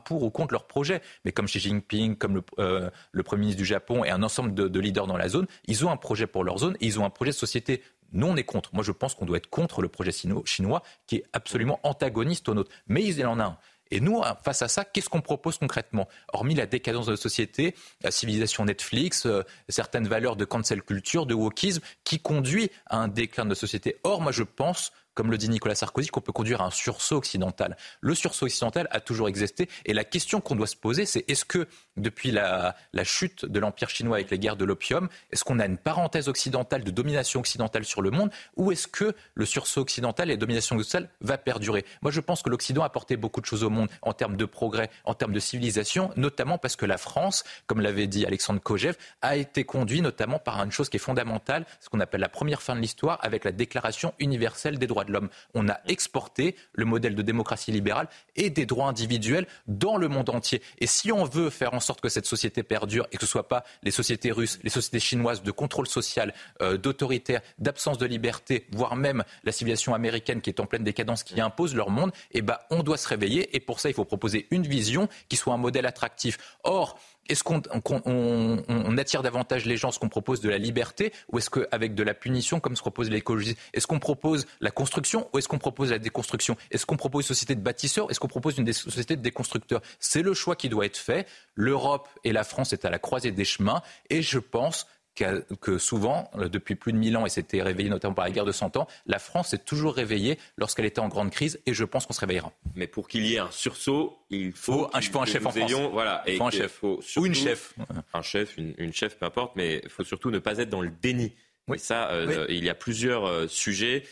pour ou contre leur projet. Mais comme Xi Jinping, comme le, euh, Premier ministre du Japon et un ensemble de, leaders dans la zone, ils ont un projet pour leur zone et ils ont un projet de société. Nous, on est contre. Moi, je pense qu'on doit être contre le projet chinois qui est absolument antagoniste au nôtre. Mais il en a un. Et nous, face à ça, qu'est-ce qu'on propose concrètement? Hormis la décadence de la société, la civilisation Netflix, euh, certaines valeurs de cancel culture, de wokisme, qui conduit à un déclin de la société. Or, moi, je pense comme le dit Nicolas Sarkozy, qu'on peut conduire à un sursaut occidental. Le sursaut occidental a toujours existé et la question qu'on doit se poser, c'est est-ce que depuis la, chute de l'Empire chinois avec les guerres de l'opium, est-ce qu'on a une parenthèse occidentale de domination occidentale sur le monde ou est-ce que le sursaut occidental et la domination occidentale va perdurer? Moi, je pense que l'Occident a apporté beaucoup de choses au monde en termes de progrès, en termes de civilisation, notamment parce que la France, comme l'avait dit Alexandre Kojève, a été conduit notamment par une chose qui est fondamentale, ce qu'on appelle la première fin de l'histoire, avec la Déclaration universelle des droits de l'homme. On a exporté le modèle de démocratie libérale et des droits individuels dans le monde entier. Et si on veut faire en sorte que cette société perdure et que ce ne soit pas les sociétés russes, les sociétés chinoises de contrôle social, euh, d'autoritaire, d'absence de liberté, voire même la civilisation américaine qui est en pleine décadence, qui impose leur monde, eh ben, on doit se réveiller. Et pour ça, il faut proposer une vision qui soit un modèle attractif. Or, est-ce qu'on attire davantage les gens ce qu'on propose de la liberté ou est-ce qu'avec de la punition comme se propose l'écologie Est-ce qu'on propose la construction ou est-ce qu'on propose la déconstruction? Est-ce qu'on propose une société de bâtisseurs Est-ce qu'on propose une société de déconstructeurs? C'est le choix qui doit être fait. L'Europe et la France est à la croisée des chemins et je pense que souvent, euh, depuis plus de mille ans, et c'était réveillé notamment par la guerre de Cent Ans, la France s'est toujours réveillée lorsqu'elle était en grande crise, et je pense qu'on se réveillera. Mais pour qu'il y ait un sursaut, il faut, un, un chef en France. Voilà, il faut un chef. Ou une chef. Un chef, une, chef, peu importe, mais il faut surtout ne pas être dans le déni. Oui. ça, euh, il y a plusieurs euh, sujets.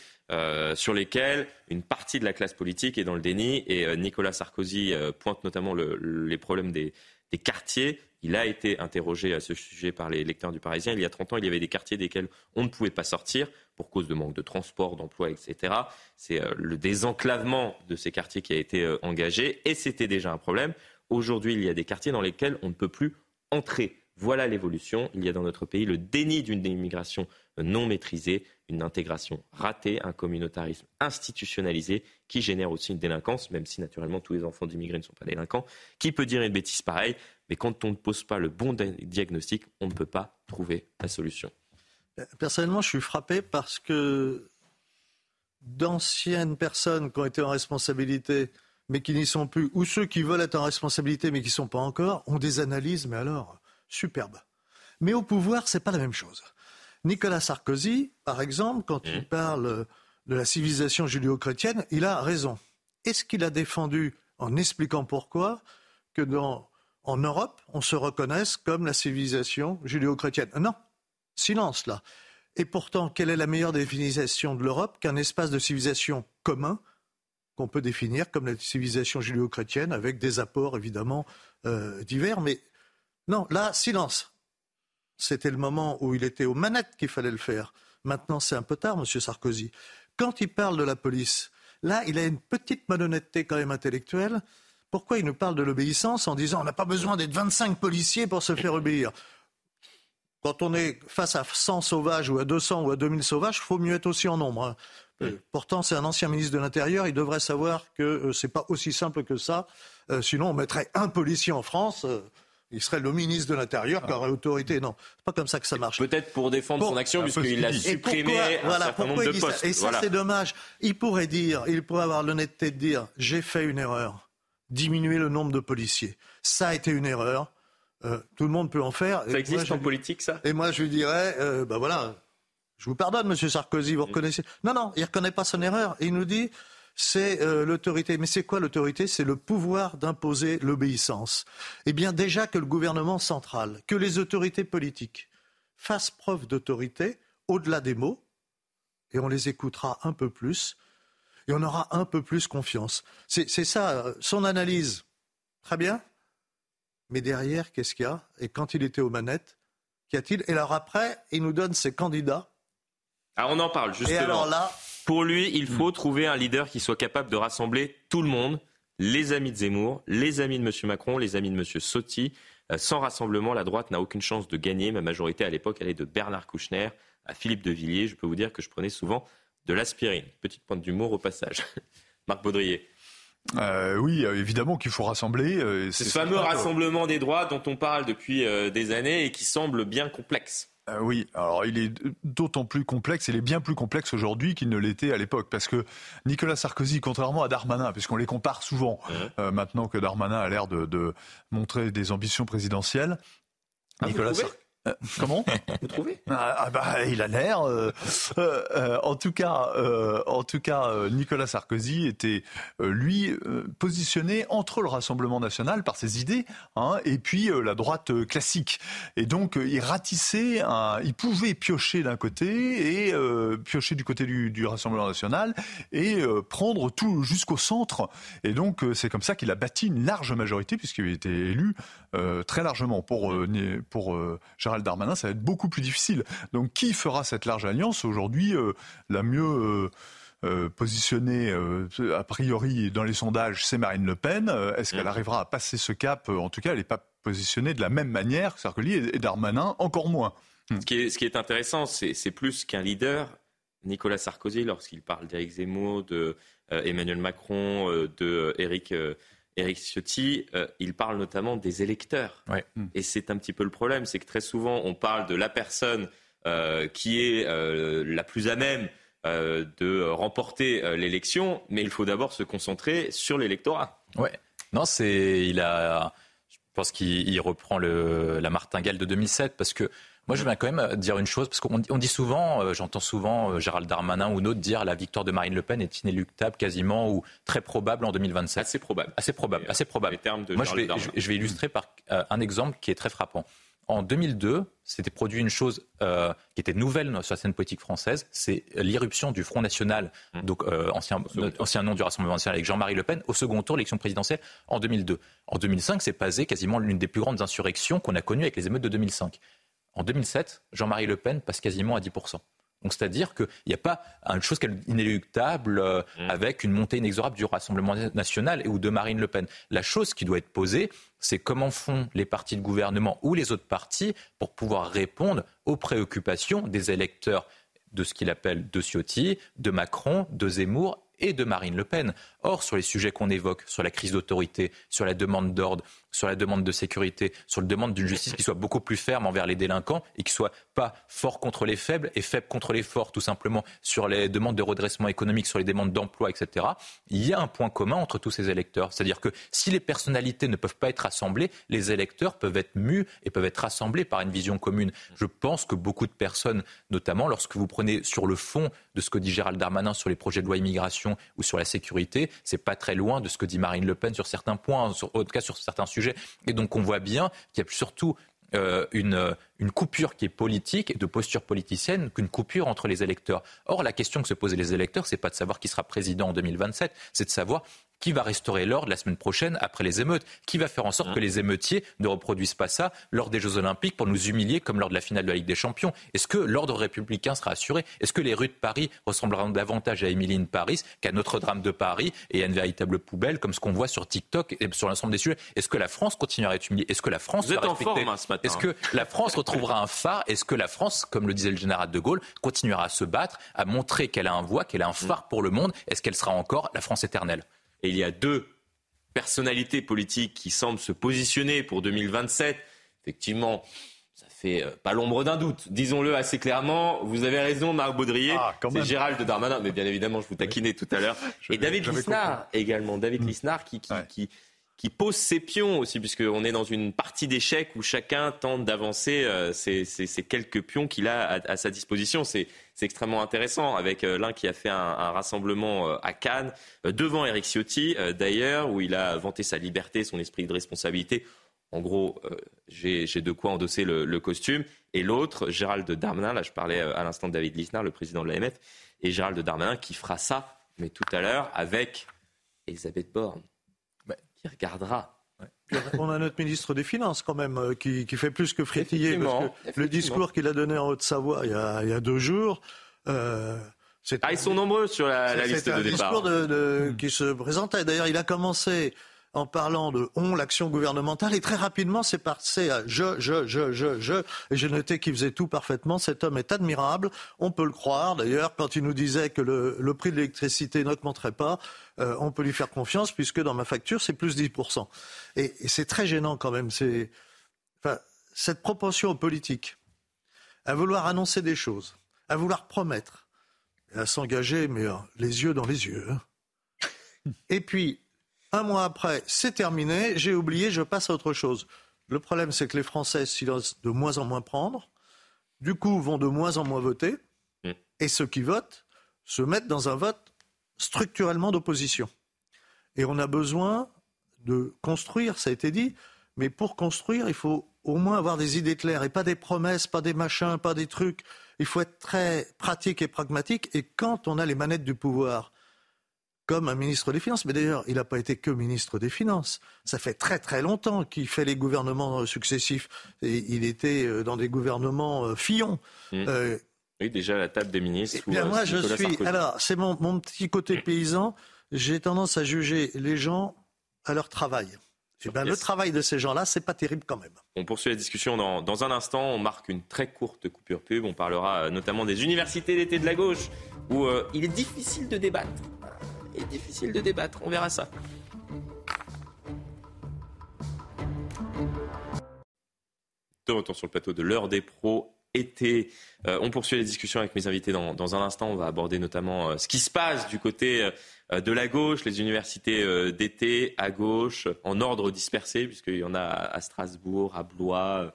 sur lesquels une partie de la classe politique est dans le déni. Et Nicolas Sarkozy pointe notamment les problèmes des, des quartiers il a été interrogé à ce sujet par les lecteurs du Parisien. Il y a 30 ans, il y avait des quartiers desquels on ne pouvait pas sortir pour cause de manque de transport, d'emploi, etc. C'est euh, le désenclavement de ces quartiers qui a été euh, engagé et c'était déjà un problème. Aujourd'hui, il y a des quartiers dans lesquels on ne peut plus entrer. Voilà l'évolution. Il y a dans notre pays le déni d'une immigration non maîtrisée, une intégration ratée, un communautarisme institutionnalisé qui génère aussi une délinquance, même si naturellement tous les enfants d'immigrés ne sont pas délinquants. Qui peut dire une bêtise pareille? Mais quand on ne pose pas le bon diagnostic, on ne peut pas trouver la solution. Personnellement, je suis frappé parce que d'anciennes personnes qui ont été en responsabilité mais qui n'y sont plus, ou ceux qui veulent être en responsabilité mais qui ne sont pas encore, ont des analyses, mais alors, superbes. Mais au pouvoir, ce n'est pas la même chose. Nicolas Sarkozy, par exemple, quand il mmh. parle de la civilisation judéo-chrétienne, il a raison. Est-ce qu'il a défendu, en expliquant pourquoi, que dans en Europe, on se reconnaisse comme la civilisation judéo-chrétienne. Non, silence là. Et pourtant, quelle est la meilleure définition de l'Europe qu'un espace de civilisation commun qu'on peut définir comme la civilisation judéo-chrétienne avec des apports évidemment euh, divers. Mais non, là, silence. C'était le moment où il était aux manettes qu'il fallait le faire. Maintenant, c'est un peu tard, M. Sarkozy. Quand il parle de la police, là, il a une petite malhonnêteté quand même intellectuelle pourquoi il nous parle de l'obéissance en disant on n'a pas besoin d'être 25 policiers pour se faire obéir? Quand on est face à 100 sauvages ou à 200 ou à 2000 sauvages, il faut mieux être aussi en nombre. Hein. Euh, pourtant, c'est un ancien ministre de l'Intérieur, il devrait savoir que euh, ce n'est pas aussi simple que ça. Euh, sinon, on mettrait un policier en France. il serait le ministre de l'Intérieur qui aurait autorité. Non, c'est pas comme ça que ça marche. Peut-être pour défendre son action, puisqu'il a supprimé un voilà, certain nombre de postes. Et ça, c'est dommage. Il pourrait dire, il pourrait avoir l'honnêteté de dire, j'ai fait une erreur diminuer le nombre de policiers. Ça a été une erreur. Euh, tout le monde peut en faire. Ça existe en politique, ça? Et moi, je lui dirais, ben voilà, je vous pardonne, Monsieur Sarkozy, vous reconnaissez. Non, non, il reconnaît pas son erreur. Il nous dit, c'est euh, l'autorité. Mais c'est quoi l'autorité? C'est le pouvoir d'imposer l'obéissance. Eh bien, déjà que le gouvernement central, que les autorités politiques fassent preuve d'autorité au-delà des mots, et on les écoutera un peu plus, et on aura un peu plus confiance. C'est ça, euh, son analyse. Très bien. Mais derrière, qu'est-ce qu'il y a? Et quand il était aux manettes, qu'y a-t-il? Et alors après, il nous donne ses candidats. Ah, on en parle, justement. Et alors là. Pour lui, il faut hmm. trouver un leader qui soit capable de rassembler tout le monde, les amis de Zemmour, les amis de M. Macron, les amis de M. Sotti. Euh, sans rassemblement, la droite n'a aucune chance de gagner. Ma majorité à l'époque, elle est de Bernard Kouchner à Philippe de Villiers. Je peux vous dire que je prenais souvent de l'aspirine. Petite pointe d'humour au passage. Marc Baudrier. Euh, oui, euh, évidemment qu'il faut rassembler. Euh, ce fameux rassemblement des droits dont on parle depuis des années et qui semble bien complexe. Oui, alors il est d'autant plus complexe, il est bien plus complexe aujourd'hui qu'il ne l'était à l'époque, parce que Nicolas Sarkozy, contrairement à Darmanin, puisqu'on les compare souvent, maintenant que Darmanin a l'air de, montrer des ambitions présidentielles, ah, Nicolas Sarkozy euh, comment Vous trouvez? Ah, ah, bah, il a l'air. Euh, euh, en tout cas, en tout cas, Nicolas Sarkozy était lui positionné entre le Rassemblement national par ses idées hein, et puis la droite classique. Et donc, il ratissait, il pouvait piocher d'un côté et piocher du côté du, du Rassemblement national et prendre tout jusqu'au centre. Et donc, c'est comme ça qu'il a bâti une large majorité puisqu'il était élu très largement pour pour Gérald Darmanin, ça va être beaucoup plus difficile. Donc qui fera cette large alliance Aujourd'hui, euh, la mieux... Euh, euh, positionnée a priori dans les sondages, c'est Marine Le Pen. Est-ce qu'elle mm. arrivera à passer ce cap En tout cas, elle n'est pas positionnée de la même manière que Sarkozy et Darmanin, encore moins. Ce qui est, ce qui est intéressant, c'est plus qu'un leader. Nicolas Sarkozy, lorsqu'il parle d'Éric Zemmour, de Emmanuel Macron, de Éric Eric Ciotti, euh, il parle notamment des électeurs. Hmm. Et c'est un petit peu le problème, c'est que très souvent, on parle de la personne euh, qui est euh, la plus à même de remporter l'élection, mais il faut d'abord se concentrer sur l'électorat. Ouais. Non, c'est il a. Je pense qu'il reprend le, la martingale de 2007 parce que moi, je viens quand même dire une chose, parce qu'on dit souvent, euh, j'entends souvent euh, Gérald Darmanin ou d'autres dire la victoire de Marine Le Pen est inéluctable quasiment ou très probable en 2027. Assez probable. Assez probable. Assez probable. Moi, je vais, je vais, illustrer par euh, un exemple qui est très frappant. En 2002, s'était produit une chose qui était nouvelle sur la scène politique française, c'est l'irruption du Front National, mmh. donc ancien, ancien, nom du Rassemblement national avec Jean-Marie Le Pen, au second tour de l'élection présidentielle en 2002. En 2005, c'est passé quasiment l'une des plus grandes insurrections qu'on a connues avec les émeutes de 2005. En 2007, Jean-Marie Le Pen passe quasiment à 10%. Donc c'est-à-dire qu'il n'y a pas une chose inéluctable euh, mmh. avec une montée inexorable du Rassemblement national et ou de Marine Le Pen. La chose qui doit être posée, c'est comment font les partis de gouvernement ou les autres partis pour pouvoir répondre aux préoccupations des électeurs de ce qu'il appelle de Ciotti, de Macron, de Zemmour et de Marine Le Pen. Or, sur les sujets qu'on évoque, sur la crise d'autorité, sur la demande d'ordre, sur la demande de sécurité, sur la demande d'une justice qui soit beaucoup plus ferme envers les délinquants et qui soit pas fort contre les faibles et faible contre les forts, tout simplement, sur les demandes de redressement économique, sur les demandes d'emploi, etc. Il y a un point commun entre tous ces électeurs. C'est-à-dire que si les personnalités ne peuvent pas être rassemblées, les électeurs peuvent être mus et peuvent être rassemblés par une vision commune. Je pense que beaucoup de personnes, notamment lorsque vous prenez sur le fond de ce que dit Gérald Darmanin sur les projets de loi immigration ou sur la sécurité, c'est pas très loin de ce que dit Marine Le Pen sur certains points, en tout cas sur certains sujets. Et donc on voit bien qu'il y a surtout euh, une, une, coupure qui est politique, de posture politicienne, qu'une coupure entre les électeurs. Or, la question que se posent les électeurs, c'est pas de savoir qui sera président en 2027, c'est de savoir qui va restaurer l'ordre la semaine prochaine après les émeutes? Qui va faire en sorte mmh. que les émeutiers ne reproduisent pas ça lors des Jeux Olympiques pour nous humilier comme lors de la finale de la Ligue des Champions? Est-ce que l'ordre républicain sera assuré? Est-ce que les rues de Paris ressembleront davantage à Émilie Paris qu'à Notre-Dame de Paris et à une véritable poubelle comme ce qu'on voit sur TikTok et sur l'ensemble des sujets? Est-ce que la France continuera à être humiliée? Est-ce que la France Vous êtes en forme hein, ce matin. Est-ce que la France retrouvera un phare? Est-ce que la France, comme le disait le général de Gaulle, continuera à se battre, à montrer qu'elle a un voix, qu'elle a un phare pour le monde? Est-ce qu'elle sera encore la France éternelle? Et il y a deux personnalité politique qui semble se positionner pour 2027, effectivement, ça fait euh, pas l'ombre d'un doute. Disons-le assez clairement. Vous avez raison, Marc Baudrier. Ah, c'est Gérald Darmanin, mais bien évidemment, je vous taquinais tout à l'heure. Et David Lisnard également. David mm. Lisnard qui, qui, qui, pose ses pions aussi, puisqu'on est dans une partie d'échecs où chacun tente d'avancer euh, ces, quelques pions qu'il a à, sa disposition. C'est extrêmement intéressant avec euh, l'un qui a fait un, rassemblement euh, à Cannes, devant Eric Ciotti d'ailleurs, où il a vanté sa liberté, son esprit de responsabilité. En gros, j'ai de quoi endosser le, costume. Et l'autre, Gérald Darmanin, là je parlais à l'instant de David Lisnard, le président de l'AMF, et Gérald Darmanin qui fera ça, mais tout à l'heure, avec Elisabeth Borne, qui regardera on a notre ministre des Finances quand même euh, qui, fait plus que frétiller. le discours qu'il a donné en Haute-Savoie il, y a deux jours. Euh, ah, ils sont nombreux sur la, liste de départ. C'est un discours qui se présentait. D'ailleurs, il a commencé en parlant de on, l'action gouvernementale, et très rapidement, c'est passé à je, je, je, je, je. Et j'ai noté qu'il faisait tout parfaitement. Cet homme est admirable. On peut le croire. D'ailleurs, quand il nous disait que le, prix de l'électricité n'augmenterait pas, euh, on peut lui faire confiance, puisque dans ma facture, c'est plus 10%. Et, c'est très gênant quand même. Cette propension politique à vouloir annoncer des choses, à vouloir promettre, à s'engager, mais euh, les yeux dans les yeux. Hein. Et puis, un mois après, c'est terminé, j'ai oublié, je passe à autre chose. Le problème, c'est que les Français s'y laissent de moins en moins prendre, du coup, vont de moins en moins voter, et ceux qui votent se mettent dans un vote structurellement d'opposition. Et on a besoin de construire, ça a été dit, mais pour construire, il faut au moins avoir des idées claires et pas des promesses, pas des machins, pas des trucs. Il faut être très pratique et pragmatique. Et quand on a les manettes du pouvoir, comme un ministre des Finances, mais d'ailleurs, il n'a pas été que ministre des Finances. Ça fait très très longtemps qu'il fait les gouvernements successifs. Et il était euh, dans des gouvernements euh, Fillon. Mmh. Euh, oui, déjà à la table des ministres. Eh bien, moi, je suis. Alors, c'est mon, mon petit côté paysan. J'ai tendance à juger les gens à leur travail. Eh ben, le travail de ces gens-là, c'est pas terrible quand même. On poursuit la discussion dans, dans, un instant. On marque une très courte coupure pub. On parlera euh, notamment des universités d'été de la gauche, où euh, il est difficile de débattre. Est difficile de débattre. On verra ça. De retour sur le plateau de l'heure des pros été. Euh, on poursuit la discussion avec mes invités dans, un instant. On va aborder notamment ce qui se passe du côté euh, de la gauche, les universités euh, d'été à gauche, en ordre dispersé, puisqu'il y en a à Strasbourg, à Blois,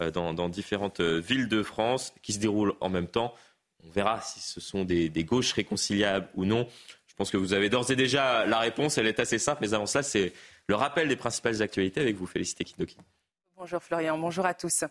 euh, dans, différentes villes de France, qui se déroulent en même temps. On verra si ce sont des, gauches réconciliables ou non. Pense que vous avez d'ores et déjà la réponse. Elle est assez simple, mais avant cela, c'est le rappel des principales actualités avec vous, Félicité Kidoki. Bonjour Florian, bonjour à tous.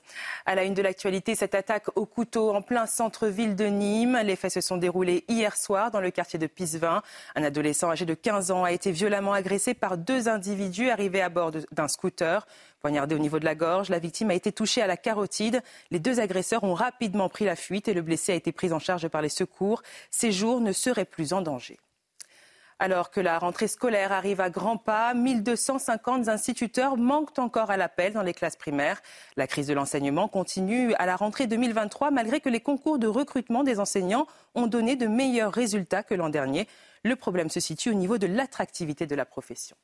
À la une de l'actualité, cette attaque au couteau en plein centre-ville de Nîmes. Les faits se sont déroulés hier soir dans le quartier de Pisevin. Un adolescent âgé de 15 ans a été violemment agressé par deux individus arrivés à bord d'un scooter. Poignardé au niveau de la gorge, la victime a été touchée à la carotide. Les deux agresseurs ont rapidement pris la fuite et le blessé a été pris en charge par les secours. Ses jours ne seraient plus en danger. Alors que la rentrée scolaire arrive à grands pas, 1250 instituteurs manquent encore à l'appel dans les classes primaires. La crise de l'enseignement continue à la rentrée 2023 malgré que les concours de recrutement des enseignants ont donné de meilleurs résultats que l'an dernier. Le problème se situe au niveau de l'attractivité de la profession.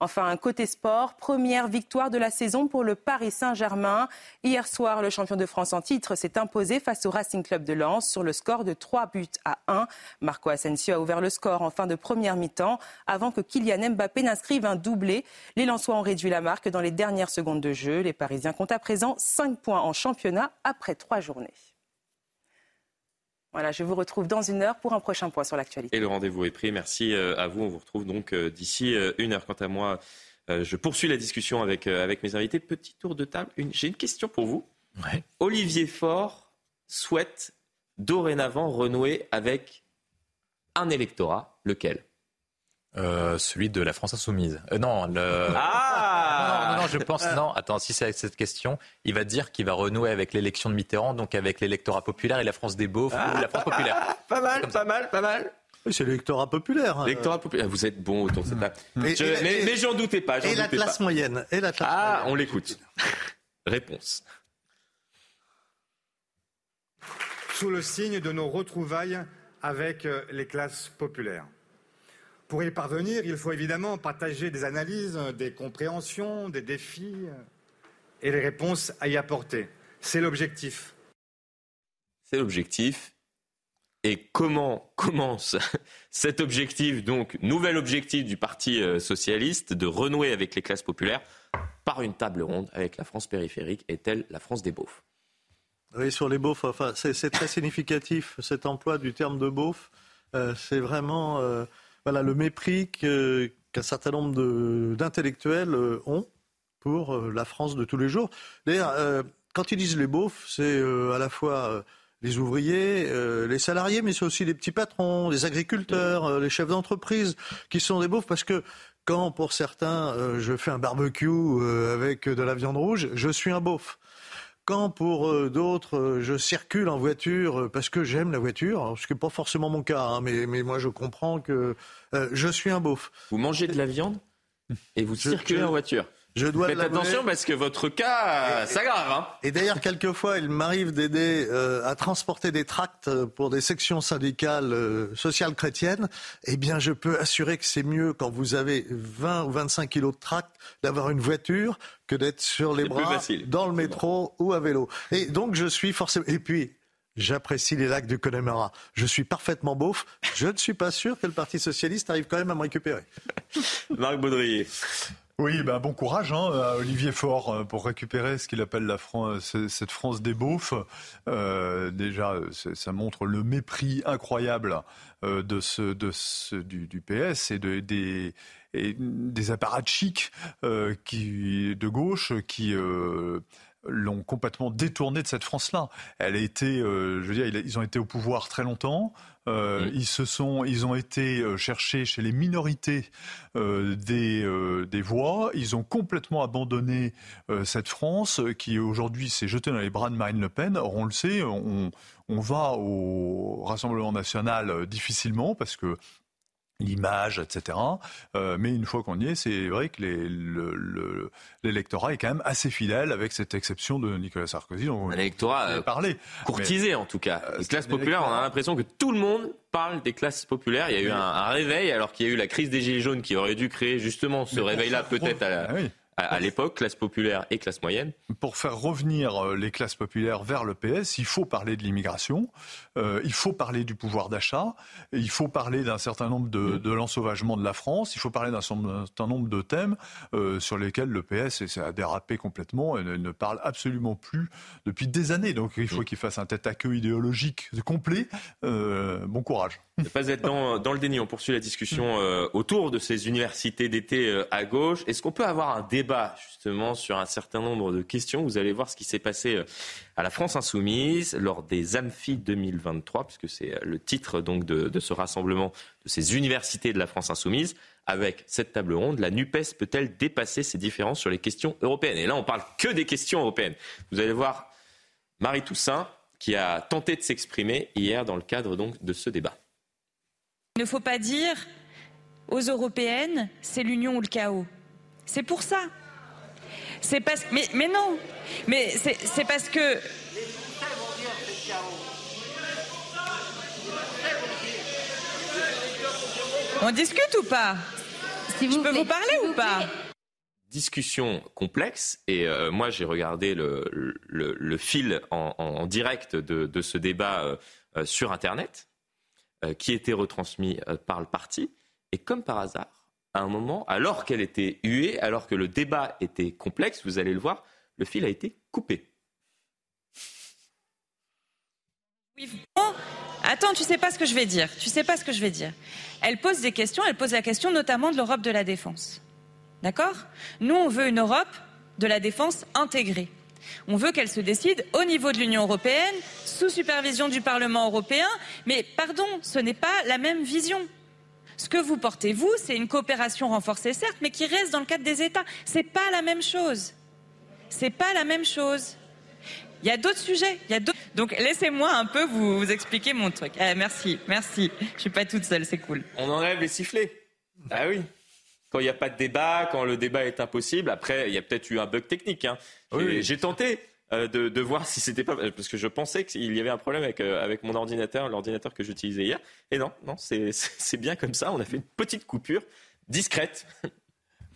Enfin, côté sport, première victoire de la saison pour le Paris Saint-Germain. Hier soir, le champion de France en titre s'est imposé face au Racing Club de Lens sur le score de 3 buts à 1. Marco Asensio a ouvert le score en fin de première mi-temps avant que Kylian Mbappé n'inscrive un doublé. Les Lensois ont réduit la marque dans les dernières secondes de jeu. Les Parisiens comptent à présent 5 points en championnat après 3 journées. Voilà, je vous retrouve dans une heure pour un prochain point sur l'actualité. Et le rendez-vous est pris. Merci euh, à vous. On vous retrouve donc euh, d'ici euh, une heure. Quant à moi, je poursuis la discussion avec, avec mes invités. Petit tour de table. J'ai une question pour vous. Olivier Faure souhaite dorénavant renouer avec un électorat. Lequel? Celui de la France insoumise. non, le... Ah non, non, je pense non. Attends, si c'est cette question, il va dire qu'il va renouer avec l'élection de Mitterrand, donc avec l'électorat populaire et la France des beaufs ou la France populaire. pas mal, pas mal, pas mal. Oui, c'est l'électorat populaire. Hein. L'électorat populaire. Vous êtes bon autour de cette table. Mais, j'en doutais pas. Et la classe moyenne. Et la classe ah, on l'écoute. Réponse. Sous le signe de nos retrouvailles avec euh, les classes populaires. Pour y parvenir, il faut évidemment partager des analyses, des compréhensions, des défis et les réponses à y apporter. C'est l'objectif. C'est l'objectif. Et comment commence cet objectif, donc nouvel objectif du Parti euh, socialiste, de renouer avec les classes populaires par une table ronde avec la France périphérique Est-elle la France des beaufs? Oui, sur les beaufs, enfin, c'est très significatif cet emploi du terme de beauf. Euh, c'est vraiment euh, voilà, le mépris qu'un certain nombre d'intellectuels euh, ont pour euh, la France de tous les jours. D'ailleurs, euh, quand ils disent les beaufs, c'est à la fois les ouvriers, les salariés, mais c'est aussi les petits patrons, les agriculteurs, les chefs d'entreprise qui sont des beaufs parce que quand pour certains je fais un barbecue avec de la viande rouge, je suis un beauf. Quand pour euh, d'autres, euh, je circule en voiture euh, parce que j'aime la voiture, ce qui n'est pas forcément mon cas, hein, mais, moi je comprends que je suis un beauf. Vous mangez de la viande et vous circulez en voiture Je dois Faites attention parce que votre cas s'aggrave. Hein. Et d'ailleurs, quelquefois, il m'arrive d'aider euh, à transporter des tracts pour des sections syndicales euh, sociales chrétiennes. Eh bien, je peux assurer que c'est mieux quand vous avez 20 ou 25 kilos de tracts d'avoir une voiture que d'être sur les bras dans le métro ou à vélo. Et donc, je suis forcément. Et puis, J'apprécie les lacs du Connemara. Je suis parfaitement beauf. Je ne suis pas sûr que le Parti socialiste arrive quand même à me récupérer. Marc Baudrier. Oui, bah, bon courage hein, à Olivier Faure euh, pour récupérer ce qu'il appelle la France, cette France des beaufs. Euh, déjà, ça montre le mépris incroyable euh, de ce, du, PS et de, des, et des apparatchiks euh, de gauche qui euh, l'ont complètement détourné de cette France-là. Elle a été, euh, je veux dire, ils ont été au pouvoir très longtemps. Euh, mm. Ils se sont, ils ont été euh, chercher chez les minorités euh, des, des voix. Ils ont complètement abandonné cette France qui aujourd'hui s'est jetée dans les bras de Marine Le Pen. Or, on le sait, on, on va au Rassemblement national difficilement parce que l'image, etc. Euh, mais une fois qu'on y est, c'est vrai que l'électorat est quand même assez fidèle, avec cette exception de Nicolas Sarkozy. Un électorat euh, parlé. courtisé en tout cas. Euh, les classes populaires, on a l'impression que tout le monde parle des classes populaires. Il y a eu un, réveil, alors qu'il y a eu la crise des Gilets jaunes qui aurait dû créer justement ce réveil-là peut-être à la... Ah à, l'époque, classe populaire et classe moyenne. Pour faire revenir euh, les classes populaires vers le PS, il faut parler de l'immigration, euh, il faut parler du pouvoir d'achat, il faut parler d'un certain nombre de, de l'ensauvagement de la France, il faut parler d'un certain nombre de thèmes euh, sur lesquels le PS a dérapé complètement et ne, parle absolument plus depuis des années. Donc il faut qu'il fasse un tête à queue idéologique complet. bon courage. Ne pas être dans, dans, le déni. On poursuit la discussion autour de ces universités d'été à gauche. Est-ce qu'on peut avoir un débat justement sur un certain nombre de questions. Vous allez voir ce qui s'est passé euh, à la France Insoumise lors des Amphi 2023, puisque c'est euh, le titre donc de, ce rassemblement de ces universités de la France Insoumise. Avec cette table ronde, la NUPES peut-elle dépasser ses différences sur les questions européennes? Et là, on parle que des questions européennes. Vous allez voir Marie Toussaint qui a tenté de s'exprimer hier dans le cadre donc de ce débat. Il ne faut pas dire aux européennes, c'est l'union ou le chaos. C'est pour ça. C'est parce mais, mais non. Mais c'est parce que. On discute ou pas? Je peux vous parler ou pas? discussion complexe et euh, moi j'ai regardé le, le, fil en, direct de, ce débat euh, euh, sur Internet qui était retransmis par le parti et comme par hasard à un moment, alors qu'elle était huée, alors que le débat était complexe, vous allez le voir, le fil a été coupé. Attends, tu sais pas ce que je vais dire. Tu sais pas ce que je vais dire. Elle pose des questions, elle pose la question notamment de l'Europe de la défense. D'accord? Nous, on veut une Europe de la défense intégrée. On veut qu'elle se décide au niveau de l'Union européenne, sous supervision du Parlement européen. Mais pardon, ce n'est pas la même vision. Ce que vous portez, vous, c'est une coopération renforcée, certes, mais qui reste dans le cadre des États. C'est pas la même chose. C'est pas la même chose. Il y a d'autres sujets. Il y a Donc laissez-moi un peu vous, expliquer mon truc. Eh, merci, merci. Je suis pas toute seule, c'est cool. On enlève les sifflets. Ah oui. Quand il n'y a pas de débat, quand le débat est impossible. Après, il y a peut-être eu un bug technique. Hein. Oui, J'ai tenté. Euh, de, de, voir si c'était pas parce que je pensais qu'il y avait un problème avec, euh, avec mon ordinateur, l'ordinateur que j'utilisais hier. Et non, non, c'est bien comme ça. On a fait une petite coupure discrète.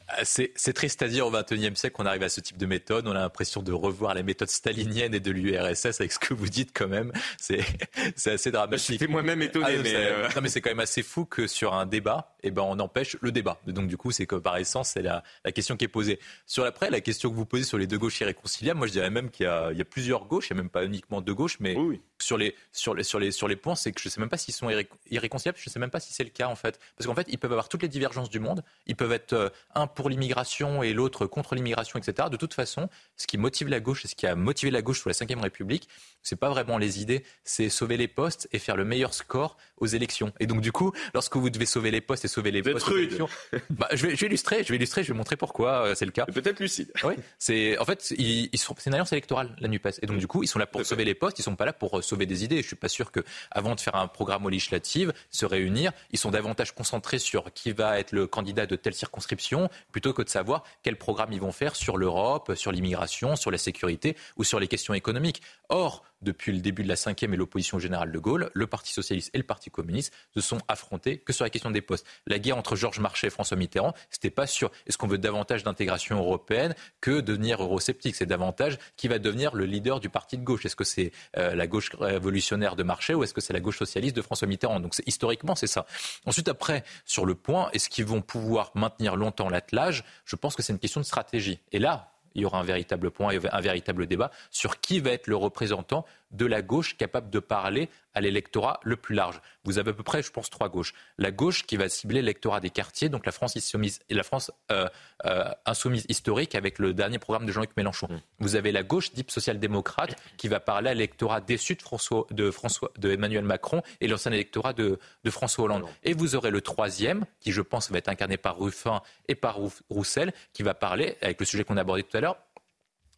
Ah, c'est triste à dire au XXIe siècle qu'on arrive à ce type de méthode. On a l'impression de revoir les méthodes staliniennes et de l'URSS avec ce que vous dites quand même. C'est assez dramatique. J'étais moi-même étonné. Ah, mais euh, mais c'est quand même assez fou que sur un débat, eh ben, on empêche le débat. Donc du coup, c'est que par essence, c'est la, la, question qui est posée. Sur l'après, la question que vous posez sur les deux gauches irréconciliables, moi je dirais même qu'il y, y, a plusieurs gauches, il n'y a même pas uniquement deux gauches, mais oui, Sur, les, sur, les, sur, les, sur les points, c'est que je ne sais même pas s'ils sont irréconciliables, je ne sais même pas si c'est le cas en fait. Parce qu'en fait, ils peuvent avoir toutes les divergences du monde, ils peuvent être euh, un pour l'immigration et l'autre contre l'immigration, etc. De toute façon, ce qui motive la gauche et ce qui a motivé la gauche sous la Ve République, c'est pas vraiment les idées, c'est sauver les postes et faire le meilleur score aux élections. Et donc du coup, lorsque vous devez sauver les postes et sauver les postes aux élections, bah, je, vais, je vais illustrer, je vais illustrer, je vais montrer pourquoi euh, c'est le cas. Peut-être lucide. Oui, c'est en fait, ils, ils sont, c'est une alliance électorale la Nupes, et donc du coup, ils sont là pour sauver les postes, ils sont pas là pour euh, sauver des idées. Je suis pas sûr que avant de faire un programme aux législatives, se réunir, ils sont davantage concentrés sur qui va être le candidat de telle circonscription plutôt que de savoir quel programme ils vont faire sur l'Europe, sur l'immigration, sur la sécurité ou sur les questions économiques. Or, depuis le début de la cinquième et l'opposition générale de Gaulle, le Parti socialiste et le Parti communiste se sont affrontés que sur la question des postes. La guerre entre Georges Marchais et François Mitterrand, c'était pas sur est-ce qu'on veut davantage d'intégration européenne que devenir eurosceptique. C'est davantage qui va devenir le leader du parti de gauche. Est-ce que c'est euh, la gauche révolutionnaire de Marchais ou est-ce que c'est la gauche socialiste de François Mitterrand? Donc historiquement, c'est ça. Ensuite, après, sur le point, est-ce qu'ils vont pouvoir maintenir longtemps l'attelage? Je pense que c'est une question de stratégie. Et là, il y aura un véritable point un véritable débat sur qui va être le représentant de la gauche capable de parler à l'électorat le plus large. Vous avez à peu près, je pense, trois gauches. La gauche qui va cibler l'électorat des quartiers, donc la France insoumise, la France euh, euh, insoumise historique avec le dernier programme de Jean-Luc Mélenchon. Mmh. Vous avez la gauche dite social-démocrate qui va parler à l'électorat déçu de, François, de, François, de Emmanuel Macron et l'ancien électorat de, de, François Hollande. Et vous aurez le troisième, qui je pense va être incarné par Ruffin et par Roussel, qui va parler, avec le sujet qu'on a abordé tout à l'heure,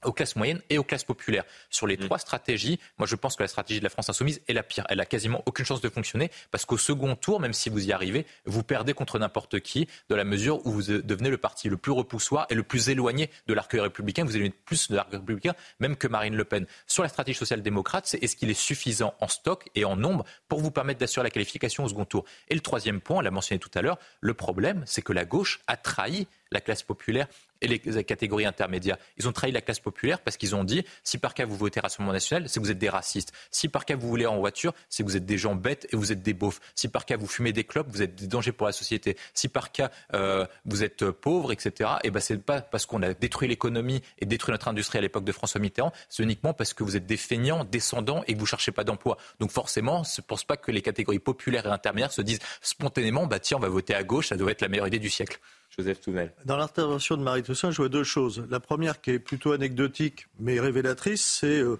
aux classes moyennes et aux classes populaires. Sur les mm. trois stratégies, moi je pense que la stratégie de la France insoumise est la pire. Elle a quasiment aucune chance de fonctionner parce qu'au second tour, même si vous y arrivez, vous perdez contre n'importe qui, dans la mesure où vous devenez le parti le plus repoussoir et le plus éloigné de l'arc républicain. Vous éloignez plus de l'arc républicain même que Marine Le Pen. Sur la stratégie social-démocrate, c'est est-ce qu'il est suffisant en stock et en nombre pour vous permettre d'assurer la qualification au second tour? Et le troisième point, on l'a mentionné tout à l'heure, le problème, c'est que la gauche a trahi la classe populaire et les catégories intermédiaires. Ils ont trahi la classe populaire parce qu'ils ont dit si par cas vous votez Rassemblement national, c'est que vous êtes des racistes. Si par cas vous voulez en voiture, c'est que vous êtes des gens bêtes et vous êtes des beaufs. Si par cas vous fumez des clopes, vous êtes des dangers pour la société. Si par cas euh, vous êtes pauvre, etc. Et ben c'est pas parce qu'on a détruit l'économie et détruit notre industrie à l'époque de François Mitterrand, c'est uniquement parce que vous êtes des feignants, descendants et que vous cherchez pas d'emploi. Donc forcément, je ne pense pas que les catégories populaires et intermédiaires se disent spontanément bah tiens on va voter à gauche, ça doit être la meilleure idée du siècle. Joseph Dans l'intervention de Marie Toussaint, je vois deux choses. La première, qui est plutôt anecdotique mais révélatrice, c'est euh,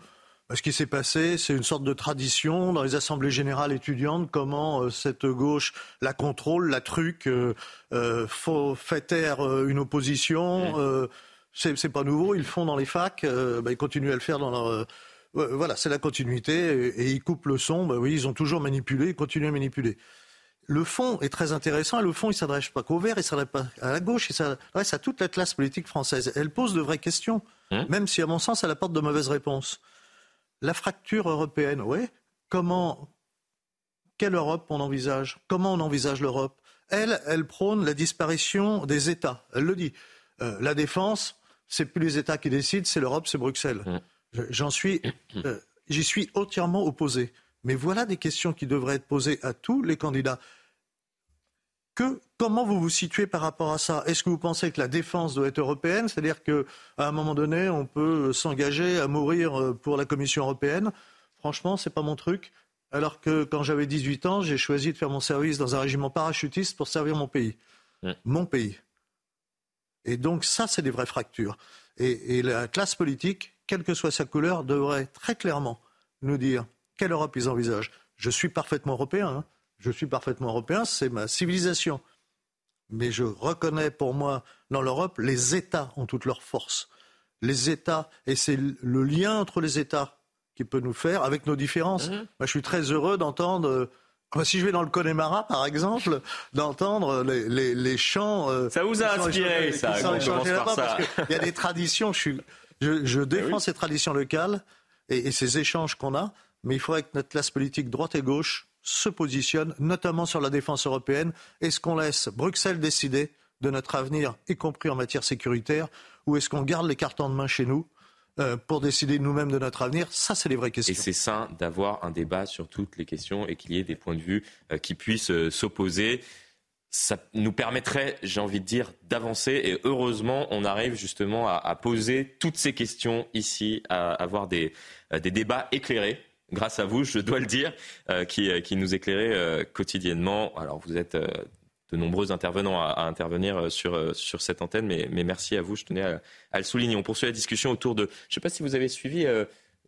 ce qui s'est passé. C'est une sorte de tradition dans les assemblées générales étudiantes, comment euh, cette gauche la contrôle, la truc, euh, fait taire une opposition. c'est pas nouveau, ils le font dans les facs, bah, ils continuent à le faire dans leur. voilà, c'est la continuité et, ils coupent le son. Bah oui, ils ont toujours manipulé, ils continuent à manipuler le fond est très intéressant et le fond, il ne s'adresse pas qu'au vert, il ne s'adresse pas à la gauche, il s'adresse à toute la classe politique française. Elle pose de vraies questions, hein même si, à mon sens, elle apporte de mauvaises réponses. La fracture européenne, oui. Comment, quelle Europe on envisage? Comment on envisage l'Europe? Elle, elle prône la disparition des États. Elle le dit. Euh, la défense, c'est plus les États qui décident, c'est l'Europe, c'est Bruxelles. Hein j'en suis, euh, j'y suis entièrement opposé. Mais voilà des questions qui devraient être posées à tous les candidats. Que, comment vous vous situez par rapport à ça? Est-ce que vous pensez que la défense doit être européenne? C'est-à-dire qu'à un moment donné, on peut s'engager à mourir euh, pour la Commission européenne Franchement, ce n'est pas mon truc. Alors que quand j'avais 18 ans, j'ai choisi de faire mon service dans un régiment parachutiste pour servir mon pays. Mon pays. Et donc ça, c'est des vraies fractures. et la classe politique, quelle que soit sa couleur, devrait très clairement nous dire quelle Europe ils envisagent? Je suis parfaitement européen. Hein. Je suis parfaitement européen, c'est ma civilisation. Mais je reconnais pour moi, dans l'Europe, les États ont toute leur force. Les États, et c'est le lien entre les États qui peut nous faire, avec nos différences. Mhm. Moi, je suis très heureux d'entendre. Euh, si je vais dans le Connemara, par exemple, d'entendre les, chants. Euh, ça vous a inspiré, ça, Il y a des traditions. Je, je, eh défends ces traditions locales et ces échanges qu'on a mais il faudrait que notre classe politique droite et gauche se positionne, notamment sur la défense européenne. Est-ce qu'on laisse Bruxelles décider de notre avenir, y compris en matière sécuritaire, ou est-ce qu'on garde les cartes en main chez nous euh, pour décider nous-mêmes de notre avenir? Ça, c'est les vraies questions. Et c'est sain d'avoir un débat sur toutes les questions et qu'il y ait des points de vue euh, qui puissent euh, s'opposer ça nous permettrait, j'ai envie de dire, d'avancer. Et heureusement, on arrive justement à, poser toutes ces questions ici, à avoir des débats éclairés grâce à vous, je dois le dire, euh, qui, euh, qui, nous éclairez euh, quotidiennement. Alors, vous êtes de nombreux intervenants à, intervenir sur, sur cette antenne, mais, merci à vous, je tenais à, le souligner. On poursuit la discussion autour de, je ne sais pas si vous avez suivi